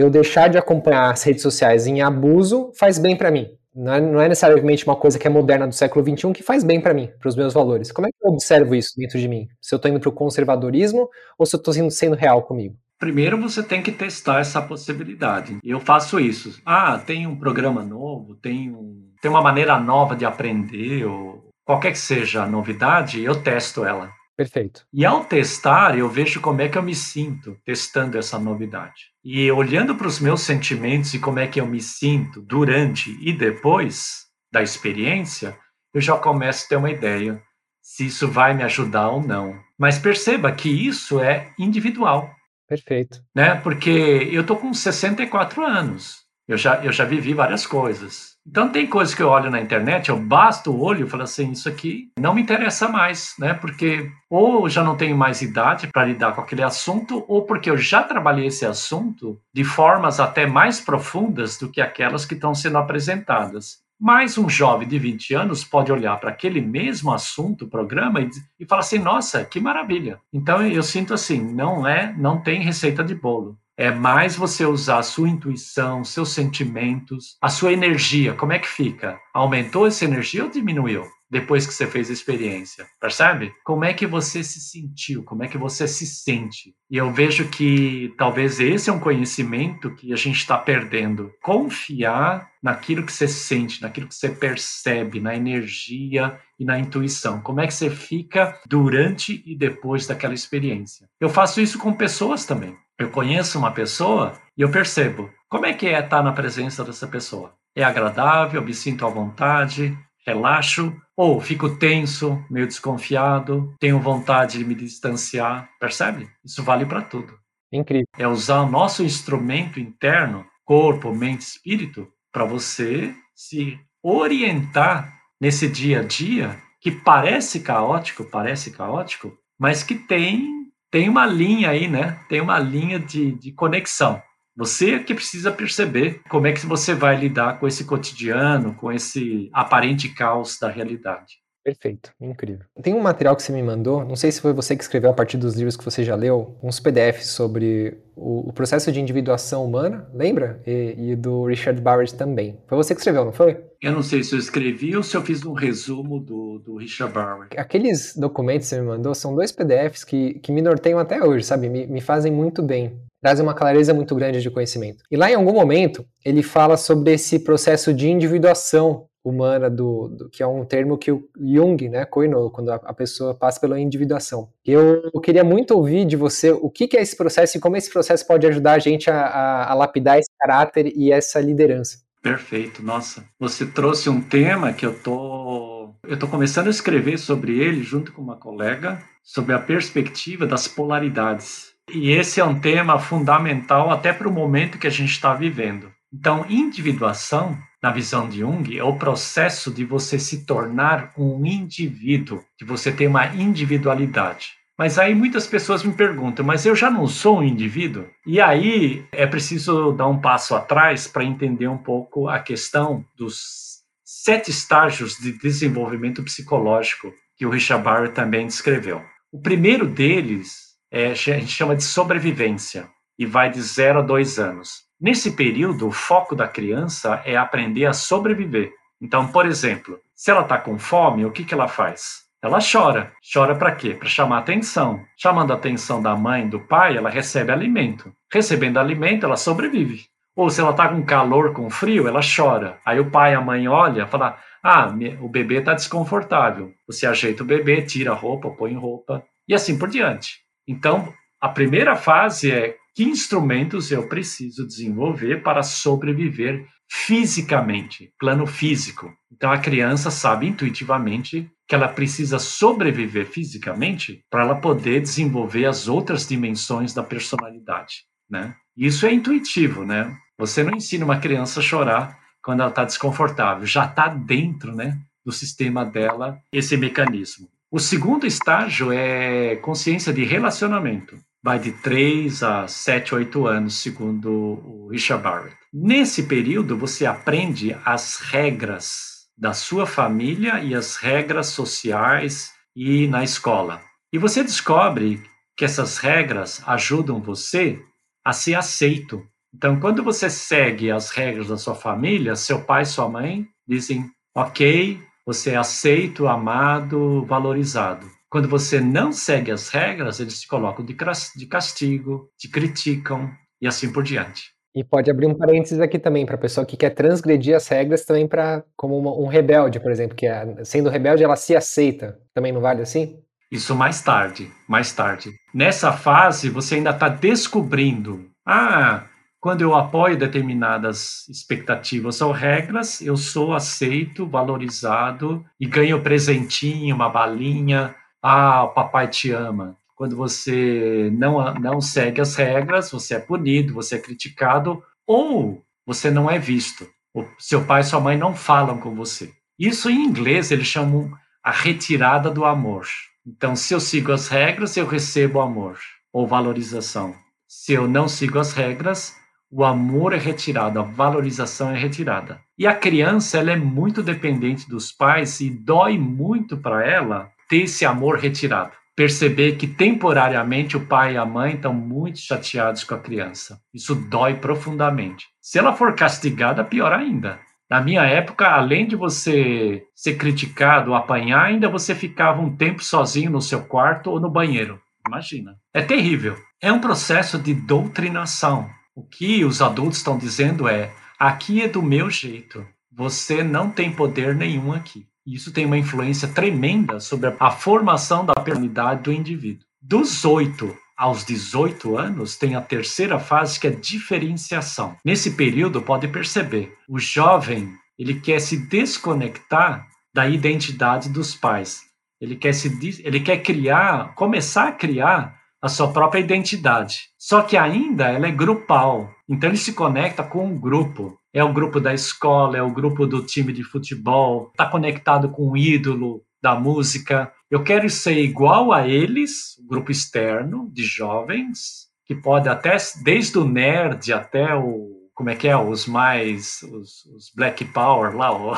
Eu deixar de acompanhar as redes sociais em abuso faz bem para mim. Não é, não é, necessariamente uma coisa que é moderna do século XXI que faz bem para mim, para os meus valores. Como é que eu observo isso dentro de mim? Se eu estou indo para o conservadorismo ou se eu estou sendo real comigo?
Primeiro você tem que testar essa possibilidade. Eu faço isso. Ah, tem um programa novo, tem, um, tem uma maneira nova de aprender, ou qualquer que seja a novidade, eu testo ela.
Perfeito.
E ao testar, eu vejo como é que eu me sinto testando essa novidade. E olhando para os meus sentimentos e como é que eu me sinto durante e depois da experiência, eu já começo a ter uma ideia se isso vai me ajudar ou não. Mas perceba que isso é individual.
Perfeito.
Né? Porque eu tô com 64 anos. Eu já, eu já vivi várias coisas. Então tem coisas que eu olho na internet, eu basto o olho e falo assim, isso aqui não me interessa mais, né? Porque ou já não tenho mais idade para lidar com aquele assunto, ou porque eu já trabalhei esse assunto de formas até mais profundas do que aquelas que estão sendo apresentadas. Mas um jovem de 20 anos pode olhar para aquele mesmo assunto, programa, e, e falar assim: nossa, que maravilha. Então eu sinto assim: não é, não tem receita de bolo. É mais você usar a sua intuição, seus sentimentos, a sua energia. Como é que fica? Aumentou essa energia ou diminuiu? Depois que você fez a experiência, percebe? Como é que você se sentiu? Como é que você se sente? E eu vejo que talvez esse é um conhecimento que a gente está perdendo. Confiar naquilo que você sente, naquilo que você percebe, na energia e na intuição. Como é que você fica durante e depois daquela experiência? Eu faço isso com pessoas também. Eu conheço uma pessoa e eu percebo como é que é estar na presença dessa pessoa. É agradável, me sinto à vontade, relaxo, ou fico tenso, meio desconfiado, tenho vontade de me distanciar, percebe? Isso vale para tudo.
Incrível.
É usar o nosso instrumento interno, corpo, mente, espírito, para você se orientar nesse dia a dia que parece caótico, parece caótico, mas que tem tem uma linha aí, né? Tem uma linha de, de conexão. Você é que precisa perceber como é que você vai lidar com esse cotidiano, com esse aparente caos da realidade.
Perfeito, incrível. Tem um material que você me mandou, não sei se foi você que escreveu a partir dos livros que você já leu, uns PDFs sobre o, o processo de individuação humana, lembra? E, e, do Richard Barrett também. Foi você que escreveu, não foi?
Eu não sei se eu escrevi ou se eu fiz um resumo do, do Richard Barrett.
Aqueles documentos que você me mandou são dois PDFs que, que me norteiam até hoje, sabe? Me, me fazem muito bem trazem uma clareza muito grande de conhecimento. E lá em algum momento ele fala sobre esse processo de individuação humana do, do, que é um termo que o Jung, né, cunhou quando a, a, pessoa passa pela individuação. Eu, eu, queria muito ouvir de você o que, que, é esse processo e como esse processo pode ajudar a gente a, a, a lapidar esse caráter e essa liderança.
Perfeito, nossa. Você trouxe um tema que eu tô eu tô começando a escrever sobre ele junto com uma colega sobre a perspectiva das polaridades. E esse é um tema fundamental até para o momento que a gente está vivendo. Então, individuação na visão de Jung, é o processo de você se tornar um indivíduo, de você ter uma individualidade. Mas aí muitas pessoas me perguntam, mas eu já não sou um indivíduo? E aí é preciso dar um passo atrás para entender um pouco a questão dos sete estágios de desenvolvimento psicológico que o Richard Barrett também descreveu. O primeiro deles é, a gente chama de sobrevivência e vai de 0 a 2 anos. Nesse período, o foco da criança é aprender a sobreviver. Então, por exemplo, se ela está com fome, o que, que ela faz? Ela chora. Chora para quê? Para chamar atenção. Chamando a atenção da mãe, do pai, ela recebe alimento. Recebendo alimento, ela sobrevive. Ou se ela está com calor, com frio, ela chora. Aí o pai a mãe olham e falam: Ah, o bebê está desconfortável. Você ajeita o bebê, tira a roupa, põe roupa, e assim por diante. Então, a primeira fase é que instrumentos eu preciso desenvolver para sobreviver fisicamente, plano físico. Então a criança sabe intuitivamente que ela precisa sobreviver fisicamente para ela poder desenvolver as outras dimensões da personalidade, né? Isso é intuitivo, né? Você não ensina uma criança a chorar quando ela está desconfortável, já está dentro, né, do sistema dela esse mecanismo. O segundo estágio é consciência de relacionamento vai de 3 a 7, 8 anos, segundo o Richard Barrett. Nesse período, você aprende as regras da sua família e as regras sociais e na escola. E você descobre que essas regras ajudam você a ser aceito. Então, quando você segue as regras da sua família, seu pai e sua mãe dizem: ok, você é aceito, amado, valorizado. Quando você não segue as regras, eles te colocam de castigo, te criticam e assim por diante.
E pode abrir um parênteses aqui também para a pessoa que quer transgredir as regras também para como uma, um rebelde, por exemplo, que é, sendo rebelde ela se aceita. Também não vale assim?
Isso mais tarde, mais tarde. Nessa fase você ainda está descobrindo. Ah, quando eu apoio determinadas expectativas ou regras, eu sou aceito, valorizado e ganho presentinho, uma balinha, ah, o papai te ama. Quando você não, não segue as regras, você é punido, você é criticado, ou você não é visto. O seu pai e sua mãe não falam com você. Isso em inglês eles chamam a retirada do amor. Então, se eu sigo as regras, eu recebo amor ou valorização. Se eu não sigo as regras, o amor é retirado, a valorização é retirada. E a criança, ela é muito dependente dos pais e dói muito para ela ter esse amor retirado. Perceber que temporariamente o pai e a mãe estão muito chateados com a criança. Isso dói profundamente. Se ela for castigada, pior ainda. Na minha época, além de você ser criticado, apanhar, ainda você ficava um tempo sozinho no seu quarto ou no banheiro. Imagina. É terrível. É um processo de doutrinação. O que os adultos estão dizendo é: aqui é do meu jeito. Você não tem poder nenhum aqui. Isso tem uma influência tremenda sobre a formação da personalidade do indivíduo. Dos 8 aos 18 anos, tem a terceira fase que é diferenciação. Nesse período, pode perceber, o jovem ele quer se desconectar da identidade dos pais. Ele quer se ele quer criar, começar a criar a sua própria identidade. Só que ainda ela é grupal. Então ele se conecta com um grupo é o grupo da escola, é o grupo do time de futebol, está conectado com o ídolo da música. Eu quero ser igual a eles, grupo externo de jovens, que pode até, desde o nerd até o como é que é, os mais, os, os Black Power lá, o,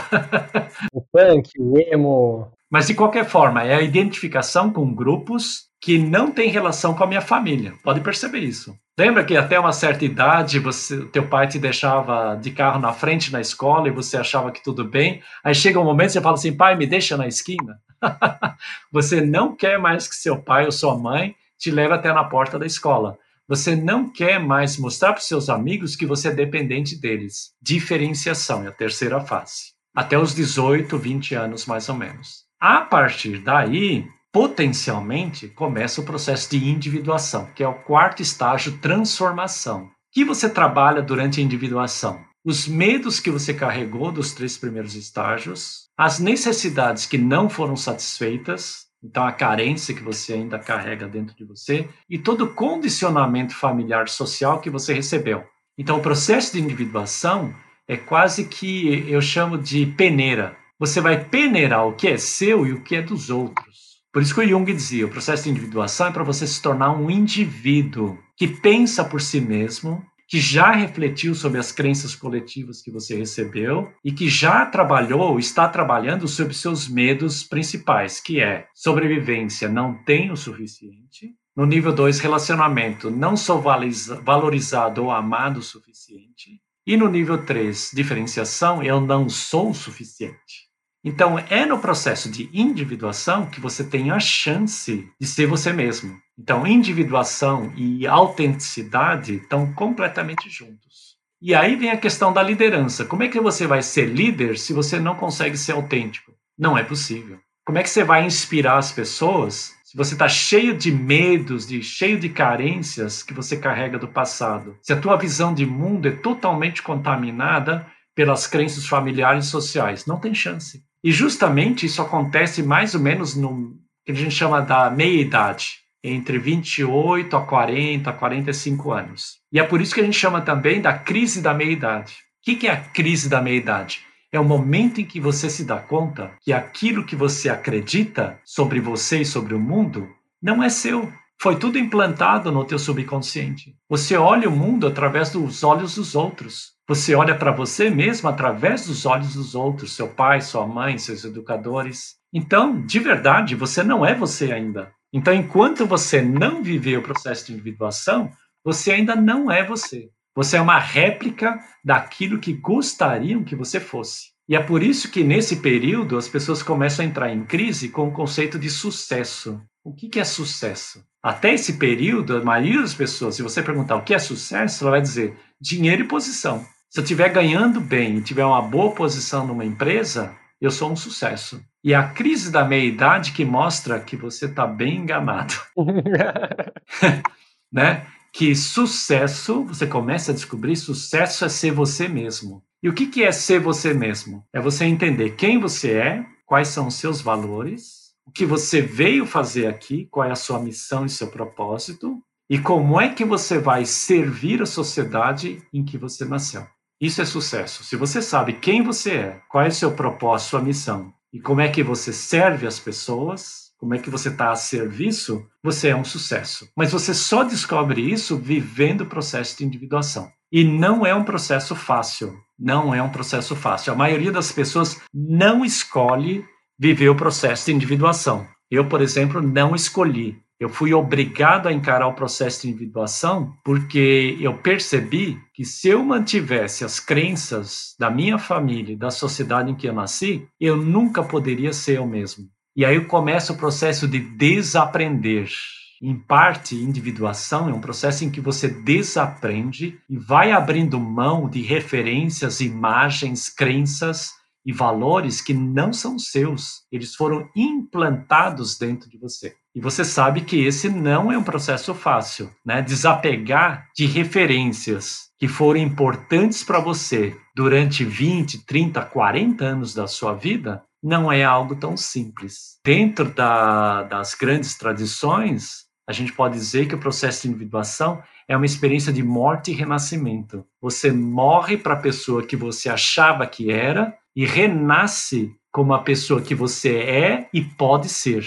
o punk, o emo.
Mas de qualquer forma, é a identificação com grupos que não têm relação com a minha família. Pode perceber isso. Lembra que até uma certa idade, você, teu pai te deixava de carro na frente na escola e você achava que tudo bem. Aí chega um momento você fala assim, pai, me deixa na esquina. você não quer mais que seu pai ou sua mãe te leve até na porta da escola. Você não quer mais mostrar para os seus amigos que você é dependente deles. Diferenciação é a terceira fase. Até os 18, 20 anos mais ou menos. A partir daí, potencialmente, começa o processo de individuação, que é o quarto estágio, transformação. Que você trabalha durante a individuação? Os medos que você carregou dos três primeiros estágios, as necessidades que não foram satisfeitas, então a carência que você ainda carrega dentro de você e todo o condicionamento familiar social que você recebeu. Então o processo de individuação é quase que eu chamo de peneira. Você vai peneirar o que é seu e o que é dos outros. Por isso que Jung dizia, o processo de individuação é para você se tornar um indivíduo que pensa por si mesmo, que já refletiu sobre as crenças coletivas que você recebeu e que já trabalhou, está trabalhando sobre seus medos principais, que é sobrevivência, não tenho o suficiente. No nível 2, relacionamento, não sou valorizado ou amado o suficiente. E no nível 3, diferenciação, eu não sou o suficiente. Então, é no processo de individuação que você tem a chance de ser você mesmo. Então, individuação e autenticidade estão completamente juntos. E aí vem a questão da liderança. Como é que você vai ser líder se você não consegue ser autêntico? Não é possível. Como é que você vai inspirar as pessoas se você está cheio de medos, de cheio de carências que você carrega do passado? Se a tua visão de mundo é totalmente contaminada pelas crenças familiares e sociais, não tem chance. E justamente isso acontece mais ou menos no que a gente chama da meia-idade, entre 28 a 40, 45 anos. E é por isso que a gente chama também da crise da meia-idade. O que é a crise da meia-idade? É o momento em que você se dá conta que aquilo que você acredita sobre você e sobre o mundo não é seu. Foi tudo implantado no teu subconsciente. Você olha o mundo através dos olhos dos outros. Você olha para você mesmo através dos olhos dos outros, seu pai, sua mãe, seus educadores. Então, de verdade, você não é você ainda. Então, enquanto você não viver o processo de individuação, você ainda não é você. Você é uma réplica daquilo que gostariam que você fosse. E é por isso que nesse período as pessoas começam a entrar em crise com o conceito de sucesso. O que é sucesso? Até esse período, a maioria das pessoas, se você perguntar o que é sucesso, ela vai dizer dinheiro e posição. Se eu estiver ganhando bem e tiver uma boa posição numa empresa, eu sou um sucesso. E a crise da meia-idade que mostra que você está bem enganado. né? Que sucesso, você começa a descobrir, sucesso é ser você mesmo. E o que, que é ser você mesmo? É você entender quem você é, quais são os seus valores, o que você veio fazer aqui, qual é a sua missão e seu propósito, e como é que você vai servir a sociedade em que você nasceu. Isso é sucesso. Se você sabe quem você é, qual é o seu propósito, sua missão, e como é que você serve as pessoas, como é que você está a serviço, você é um sucesso. Mas você só descobre isso vivendo o processo de individuação. E não é um processo fácil. Não é um processo fácil. A maioria das pessoas não escolhe viver o processo de individuação. Eu, por exemplo, não escolhi. Eu fui obrigado a encarar o processo de individuação porque eu percebi que se eu mantivesse as crenças da minha família e da sociedade em que eu nasci, eu nunca poderia ser eu mesmo. E aí começa o processo de desaprender. Em parte, individuação é um processo em que você desaprende e vai abrindo mão de referências, imagens, crenças e valores que não são seus. Eles foram implantados dentro de você. E você sabe que esse não é um processo fácil, né? Desapegar de referências que foram importantes para você durante 20, 30, 40 anos da sua vida não é algo tão simples. Dentro da, das grandes tradições, a gente pode dizer que o processo de individuação é uma experiência de morte e renascimento. Você morre para a pessoa que você achava que era e renasce como a pessoa que você é e pode ser.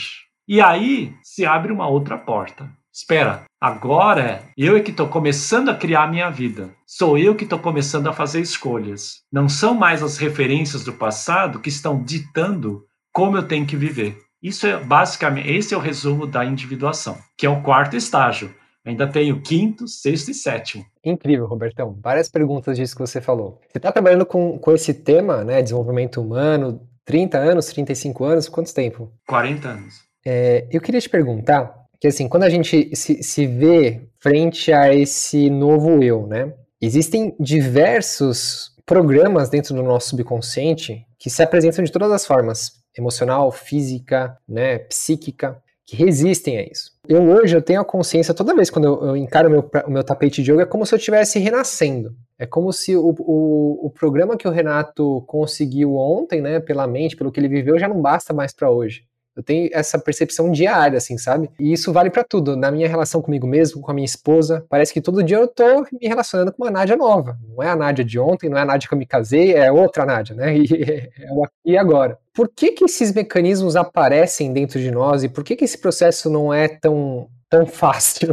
E aí se abre uma outra porta. Espera, agora eu é que estou começando a criar minha vida. Sou eu que estou começando a fazer escolhas. Não são mais as referências do passado que estão ditando como eu tenho que viver. Isso é basicamente, esse é o resumo da individuação, que é o quarto estágio. Ainda tem o quinto, sexto e sétimo.
Incrível, Robertão. Várias perguntas disso que você falou. Você está trabalhando com, com esse tema, né, desenvolvimento humano, 30 anos, 35 anos, quanto tempo?
40 anos.
É, eu queria te perguntar, que assim, quando a gente se, se vê frente a esse novo eu, né, existem diversos programas dentro do nosso subconsciente que se apresentam de todas as formas, emocional, física, né, psíquica, que resistem a isso. Eu hoje eu tenho a consciência, toda vez quando eu, eu encaro o meu, o meu tapete de yoga, é como se eu estivesse renascendo. É como se o, o, o, programa que o Renato conseguiu ontem, né, pela mente, pelo que ele viveu, já não basta mais para hoje. Eu tenho essa percepção diária, assim, sabe? E isso vale para tudo. Na minha relação comigo mesmo, com a minha esposa, parece que todo dia eu tô me relacionando com uma Nádia nova. Não é a Nádia de ontem, não é a Nádia que eu me casei, é outra Nádia, né? E é o aqui e agora. Por que que esses mecanismos aparecem dentro de nós e por que que esse processo não é tão tão fácil?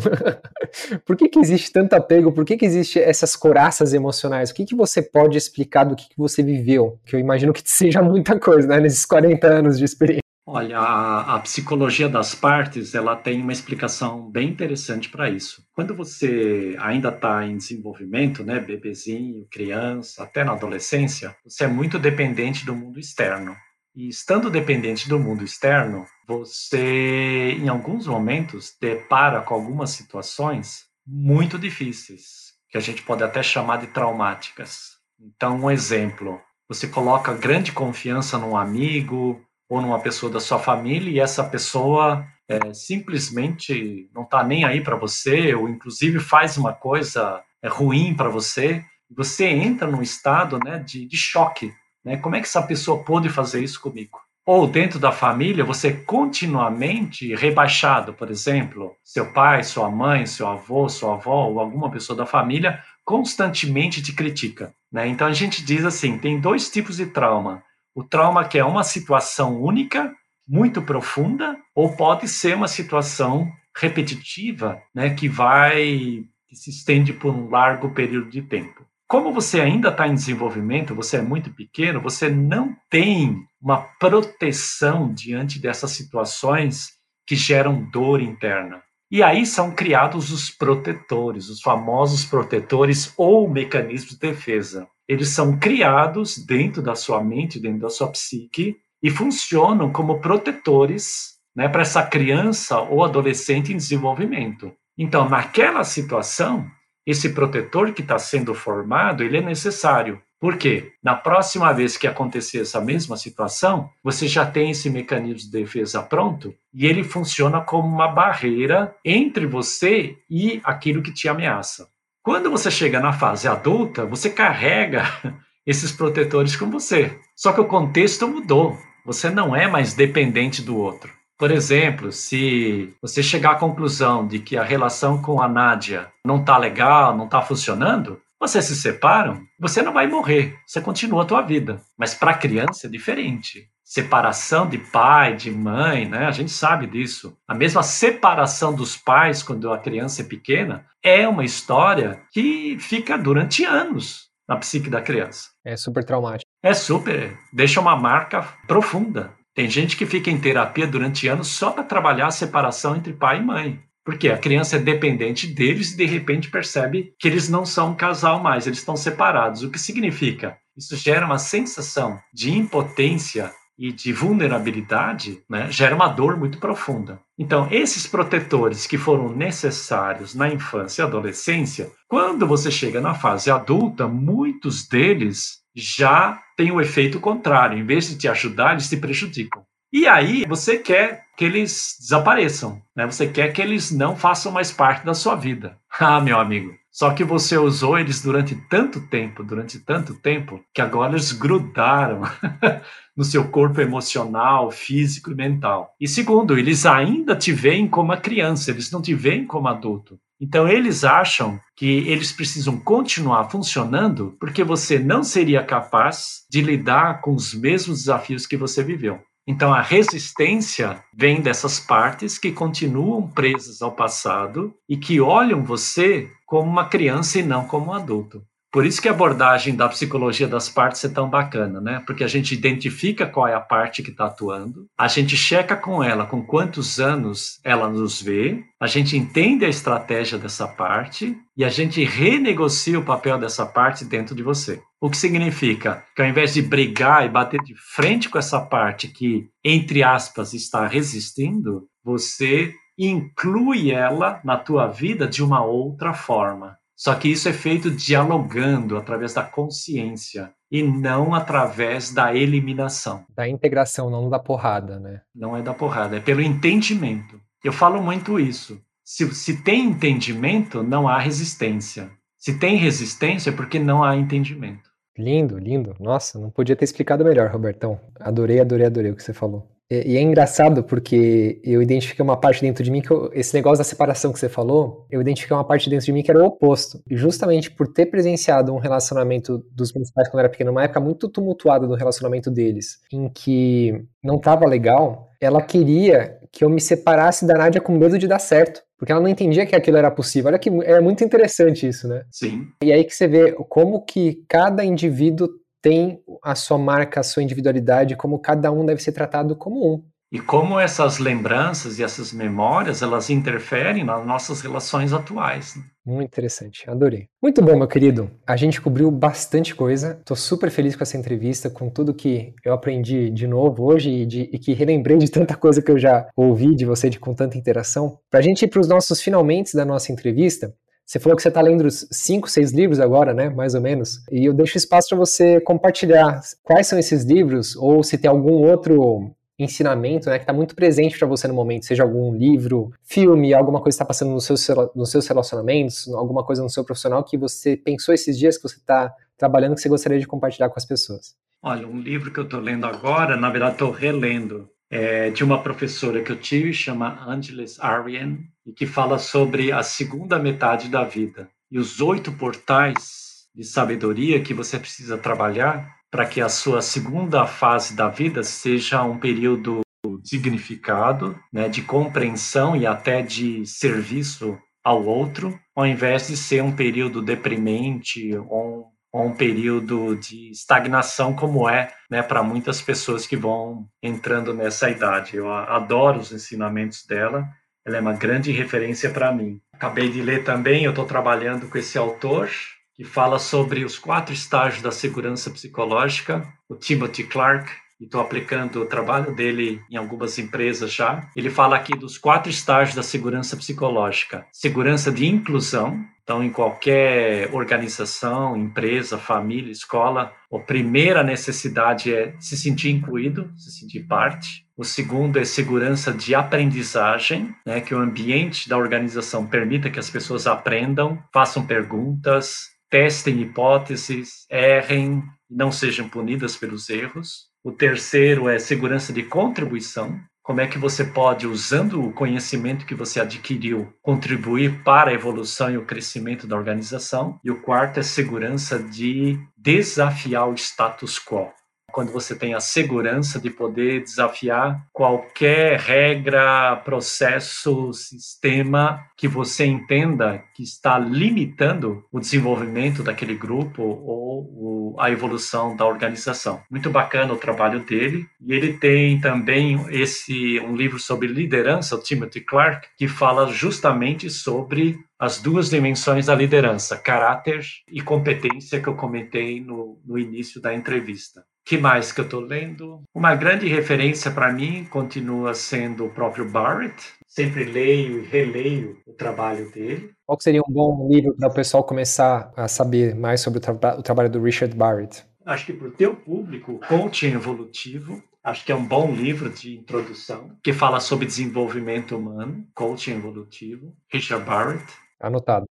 Por que, que existe tanto apego? Por que, que existe essas coraças emocionais? O que, que você pode explicar do que, que você viveu? Que eu imagino que seja muita coisa, né? Nesses 40 anos de experiência.
Olha, a, a, psicologia das partes ela tem uma explicação bem interessante para isso. Quando você ainda está em desenvolvimento, né, bebezinho, criança, até na adolescência, você é muito dependente do mundo externo. E estando dependente do mundo externo, você, em alguns momentos, depara com algumas situações muito difíceis, que a gente pode até chamar de traumáticas. Então, um exemplo: você coloca grande confiança num amigo, ou numa pessoa da sua família e essa pessoa é, simplesmente não está nem aí para você, ou inclusive faz uma coisa é, ruim para você, você entra num estado né, de, de choque. Né? Como é que essa pessoa pôde fazer isso comigo? Ou dentro da família, você continuamente rebaixado, por exemplo, seu pai, sua mãe, seu avô, sua avó ou alguma pessoa da família constantemente te critica. Né? Então a gente diz assim: tem dois tipos de trauma o trauma que é uma situação única, muito profunda, ou pode ser uma situação repetitiva, né, que vai que se estende por um largo período de tempo. Como você ainda está em desenvolvimento, você é muito pequeno, você não tem uma proteção diante dessas situações que geram dor interna. E aí são criados os protetores, os famosos protetores ou mecanismos de defesa eles são criados dentro da sua mente, dentro da sua psique, e funcionam como protetores né, para essa criança ou adolescente em desenvolvimento. Então, naquela situação, esse protetor que está sendo formado, ele é necessário. Por quê? Na próxima vez que acontecer essa mesma situação, você já tem esse mecanismo de defesa pronto e ele funciona como uma barreira entre você e aquilo que te ameaça. Quando você chega na fase adulta, você carrega esses protetores com você. Só que o contexto mudou. Você não é mais dependente do outro. Por exemplo, se você chegar à conclusão de que a relação com a Nádia não está legal, não está funcionando, vocês se separam, você não vai morrer, você continua a tua vida. Mas para a criança é diferente separação de pai, de mãe, né? A gente sabe disso. A mesma separação dos pais quando a criança é pequena é uma história que fica durante anos na psique da criança.
É super traumático.
É super, deixa uma marca profunda. Tem gente que fica em terapia durante anos só para trabalhar a separação entre pai e mãe. Porque a criança é dependente deles e de repente percebe que eles não são um casal mais, eles estão separados. O que significa? Isso gera uma sensação de impotência e de vulnerabilidade, né, gera uma dor muito profunda. Então, esses protetores que foram necessários na infância e adolescência, quando você chega na fase adulta, muitos deles já têm o efeito contrário. Em vez de te ajudar, eles te prejudicam. E aí você quer que eles desapareçam, né? Você quer que eles não façam mais parte da sua vida. Ah, meu amigo, só que você usou eles durante tanto tempo, durante tanto tempo, que agora eles grudaram no seu corpo emocional, físico e mental. E segundo, eles ainda te veem como a criança, eles não te veem como adulto. Então eles acham que eles precisam continuar funcionando porque você não seria capaz de lidar com os mesmos desafios que você viveu. Então a resistência vem dessas partes que continuam presas ao passado e que olham você como uma criança e não como um adulto. Por isso que a abordagem da psicologia das partes é tão bacana, né? Porque a gente identifica qual é a parte que está atuando, a gente checa com ela com quantos anos ela nos vê, a gente entende a estratégia dessa parte e a gente renegocia o papel dessa parte dentro de você. O que significa que ao invés de brigar e bater de frente com essa parte que, entre aspas, está resistindo, você inclui ela na tua vida de uma outra forma. Só que isso é feito dialogando através da consciência e não através da eliminação.
Da integração, não da porrada, né?
Não é da porrada, é pelo entendimento. Eu falo muito isso. Se, se tem entendimento, não há resistência. Se tem resistência, é porque não há entendimento.
Lindo, lindo. Nossa, não podia ter explicado melhor, Robertão. Adorei, adorei, adorei o que você falou. E é engraçado porque eu identifiquei uma parte dentro de mim que eu, esse negócio da separação que você falou, eu identifiquei uma parte dentro de mim que era o oposto. E justamente por ter presenciado um relacionamento dos meus pais quando eu era pequeno, uma época muito tumultuada do relacionamento deles, em que não tava legal, ela queria que eu me separasse da Nádia com medo de dar certo. Porque ela não entendia que aquilo era possível. Olha que é muito interessante isso, né?
Sim.
E aí que você vê como que cada indivíduo tem a sua marca, a sua individualidade, como cada um deve ser tratado como um.
E como essas lembranças e essas memórias, elas interferem nas nossas relações atuais. Né?
Muito interessante, adorei. Muito bom, meu querido. A gente cobriu bastante coisa. Estou super feliz com essa entrevista, com tudo que eu aprendi de novo hoje e, de, e que relembrei de tanta coisa que eu já ouvi de você de, com tanta interação. Para a gente ir para os nossos finalmente da nossa entrevista, você falou que você está lendo cinco, seis livros agora, né? Mais ou menos. E eu deixo espaço para você compartilhar quais são esses livros, ou se tem algum outro ensinamento, né, que está muito presente para você no momento, seja algum livro, filme, alguma coisa que está passando nos seus, nos seus relacionamentos, alguma coisa no seu profissional que você pensou esses dias que você está trabalhando que você gostaria de compartilhar com as pessoas.
Olha, um livro que eu estou lendo agora, na verdade estou relendo, é de uma professora que eu tive, chama Angeles Arian, e que fala sobre a segunda metade da vida e os oito portais de sabedoria que você precisa trabalhar para que a sua segunda fase da vida seja um período significado, né, de compreensão e até de serviço ao outro, ao invés de ser um período deprimente ou um, período de estagnação como é né, para muitas pessoas que vão entrando nessa idade. Eu adoro os ensinamentos dela ela é uma grande referência para mim. Acabei de ler também, eu estou trabalhando com esse autor que fala sobre os quatro estágios da segurança psicológica, o Timothy Clark, e estou aplicando o trabalho dele em algumas empresas já. Ele fala aqui dos quatro estágios da segurança psicológica: segurança de inclusão. Então, em qualquer organização, empresa, família, escola, a primeira necessidade é se sentir incluído, se sentir parte. O segundo é segurança de aprendizagem, né, que o ambiente da organização permita que as pessoas aprendam, façam perguntas, testem hipóteses, errem, não sejam punidas pelos erros. O terceiro é segurança de contribuição. Como é que você pode, usando o conhecimento que você adquiriu, contribuir para a evolução e o crescimento da organização? E o quarto é segurança de desafiar o status quo quando você tem a segurança de poder desafiar qualquer regra, processo, sistema que você entenda que está limitando o desenvolvimento daquele grupo ou a evolução da organização. Muito bacana o trabalho dele. E ele tem também esse um livro sobre liderança, o Timothy Clark, que fala justamente sobre as duas dimensões da liderança, caráter e competência que eu comentei no, no início da entrevista que mais que eu estou lendo? Uma grande referência para mim continua sendo o próprio Barrett. Sempre leio e releio o trabalho dele.
Qual seria um bom livro para o pessoal começar a saber mais sobre o, tra o trabalho do Richard Barrett?
Acho que para o teu público, Coaching Evolutivo, acho que é um bom livro de introdução, que fala sobre desenvolvimento humano, Coaching Evolutivo, Richard Barrett.
Anotado.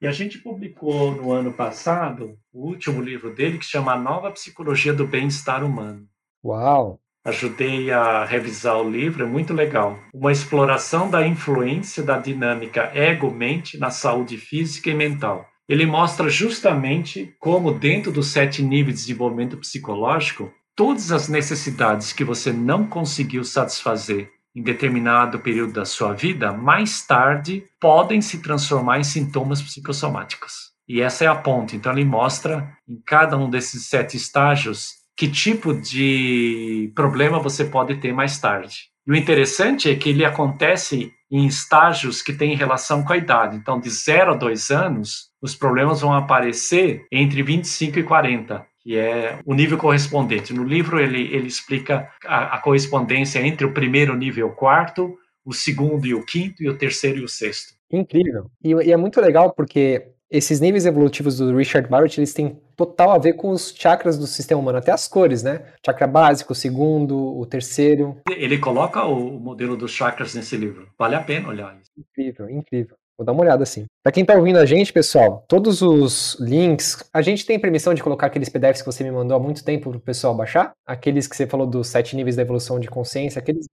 E a gente publicou no ano passado o último livro dele, que chama A Nova Psicologia do Bem-Estar Humano.
Uau!
Ajudei a revisar o livro, é muito legal. Uma exploração da influência da dinâmica ego-mente na saúde física e mental. Ele mostra justamente como, dentro dos sete níveis de desenvolvimento psicológico, todas as necessidades que você não conseguiu satisfazer em determinado período da sua vida, mais tarde podem se transformar em sintomas psicossomáticos. E essa é a ponte. Então, ele mostra em cada um desses sete estágios que tipo de problema você pode ter mais tarde. E o interessante é que ele acontece em estágios que têm relação com a idade. Então, de 0 a 2 anos, os problemas vão aparecer entre 25 e 40, que é o nível correspondente. No livro, ele, ele explica a, a correspondência entre o primeiro nível e o quarto, o segundo e o quinto, e o terceiro e o sexto.
Incrível. E, e é muito legal porque esses níveis evolutivos do Richard Barrett, eles têm total a ver com os chakras do sistema humano, até as cores, né? Chakra básico, o segundo, o terceiro.
Ele coloca o modelo dos chakras nesse livro. Vale a pena olhar isso.
Incrível, incrível. Vou dar uma olhada assim. Para quem tá ouvindo a gente, pessoal, todos os links, a gente tem permissão de colocar aqueles PDFs que você me mandou há muito tempo pro pessoal baixar? Aqueles que você falou dos sete níveis da evolução de consciência, aqueles.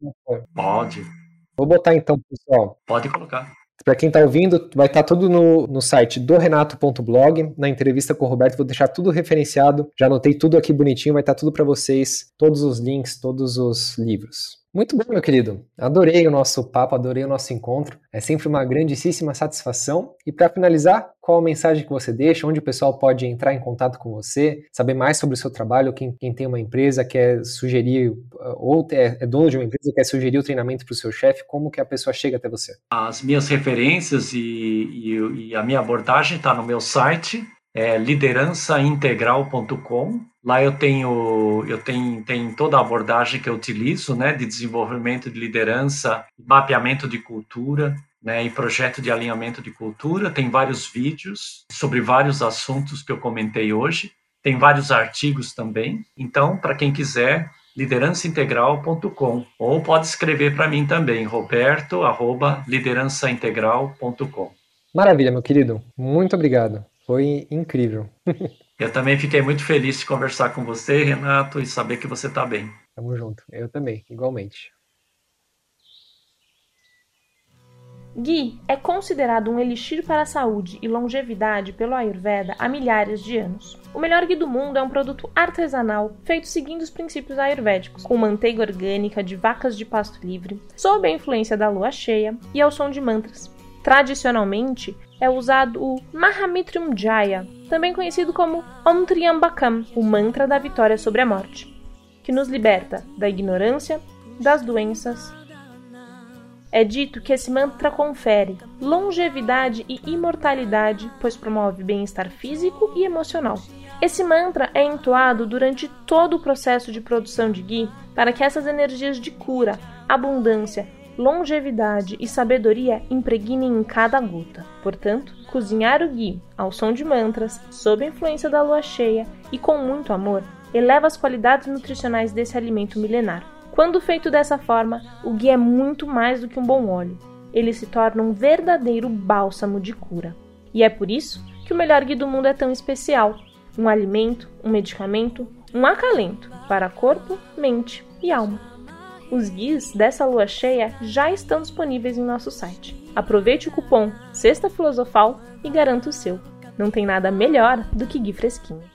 Pode.
Vou botar então, pessoal.
Pode colocar.
Para quem está ouvindo, vai estar tá tudo no, no site do renato.blog, na entrevista com o Roberto, vou deixar tudo referenciado, já anotei tudo aqui bonitinho, vai estar tá tudo para vocês, todos os links, todos os livros. Muito bom, meu querido. Adorei o nosso papo, adorei o nosso encontro. É sempre uma grandíssima satisfação. E para finalizar, qual a mensagem que você deixa? Onde o pessoal pode entrar em contato com você, saber mais sobre o seu trabalho? Quem, quem tem uma empresa, quer sugerir, ou é, é dono de uma empresa, quer sugerir o treinamento para o seu chefe, como que a pessoa chega até você?
As minhas referências e, e, e a minha abordagem está no meu site, é liderançaintegral.com. Lá eu tenho eu tenho, tenho toda a abordagem que eu utilizo, né, de desenvolvimento de liderança, mapeamento de cultura, né, e projeto de alinhamento de cultura. Tem vários vídeos sobre vários assuntos que eu comentei hoje. Tem vários artigos também. Então, para quem quiser, liderançaintegral.com ou pode escrever para mim também, roberto@liderançaintegral.com.
Maravilha, meu querido. Muito obrigado. Foi incrível.
Eu também fiquei muito feliz de conversar com você, Renato, e saber que você está bem.
Tamo junto. Eu também, igualmente.
Ghee é considerado um elixir para a saúde e longevidade pelo Ayurveda há milhares de anos. O melhor ghee do mundo é um produto artesanal feito seguindo os princípios ayurvédicos, com manteiga orgânica de vacas de pasto livre, sob a influência da lua cheia e ao som de mantras. Tradicionalmente, é usado o Mahamitram Jaya, também conhecido como Om Triambakam, o mantra da vitória sobre a morte, que nos liberta da ignorância, das doenças. É dito que esse mantra confere longevidade e imortalidade, pois promove bem-estar físico e emocional. Esse mantra é entoado durante todo o processo de produção de ghee para que essas energias de cura, abundância, longevidade e sabedoria impregnem em cada gota. Portanto, cozinhar o ghee ao som de mantras, sob a influência da lua cheia e com muito amor, eleva as qualidades nutricionais desse alimento milenar. Quando feito dessa forma, o ghee é muito mais do que um bom óleo. Ele se torna um verdadeiro bálsamo de cura. E é por isso que o melhor ghee do mundo é tão especial. Um alimento, um medicamento, um acalento para corpo, mente e alma. Os guias dessa lua cheia já estão disponíveis em nosso site. Aproveite o cupom Sexta Filosofal e garanta o seu. Não tem nada melhor do que Gui Fresquinho.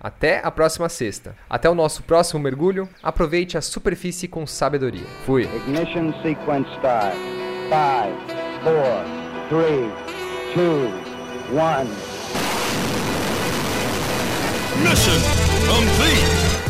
Até a próxima sexta. Até o nosso próximo mergulho. Aproveite a superfície com sabedoria. Fui. Ignition sequence start. 5, 4, 3, 2, 1. Mission complete.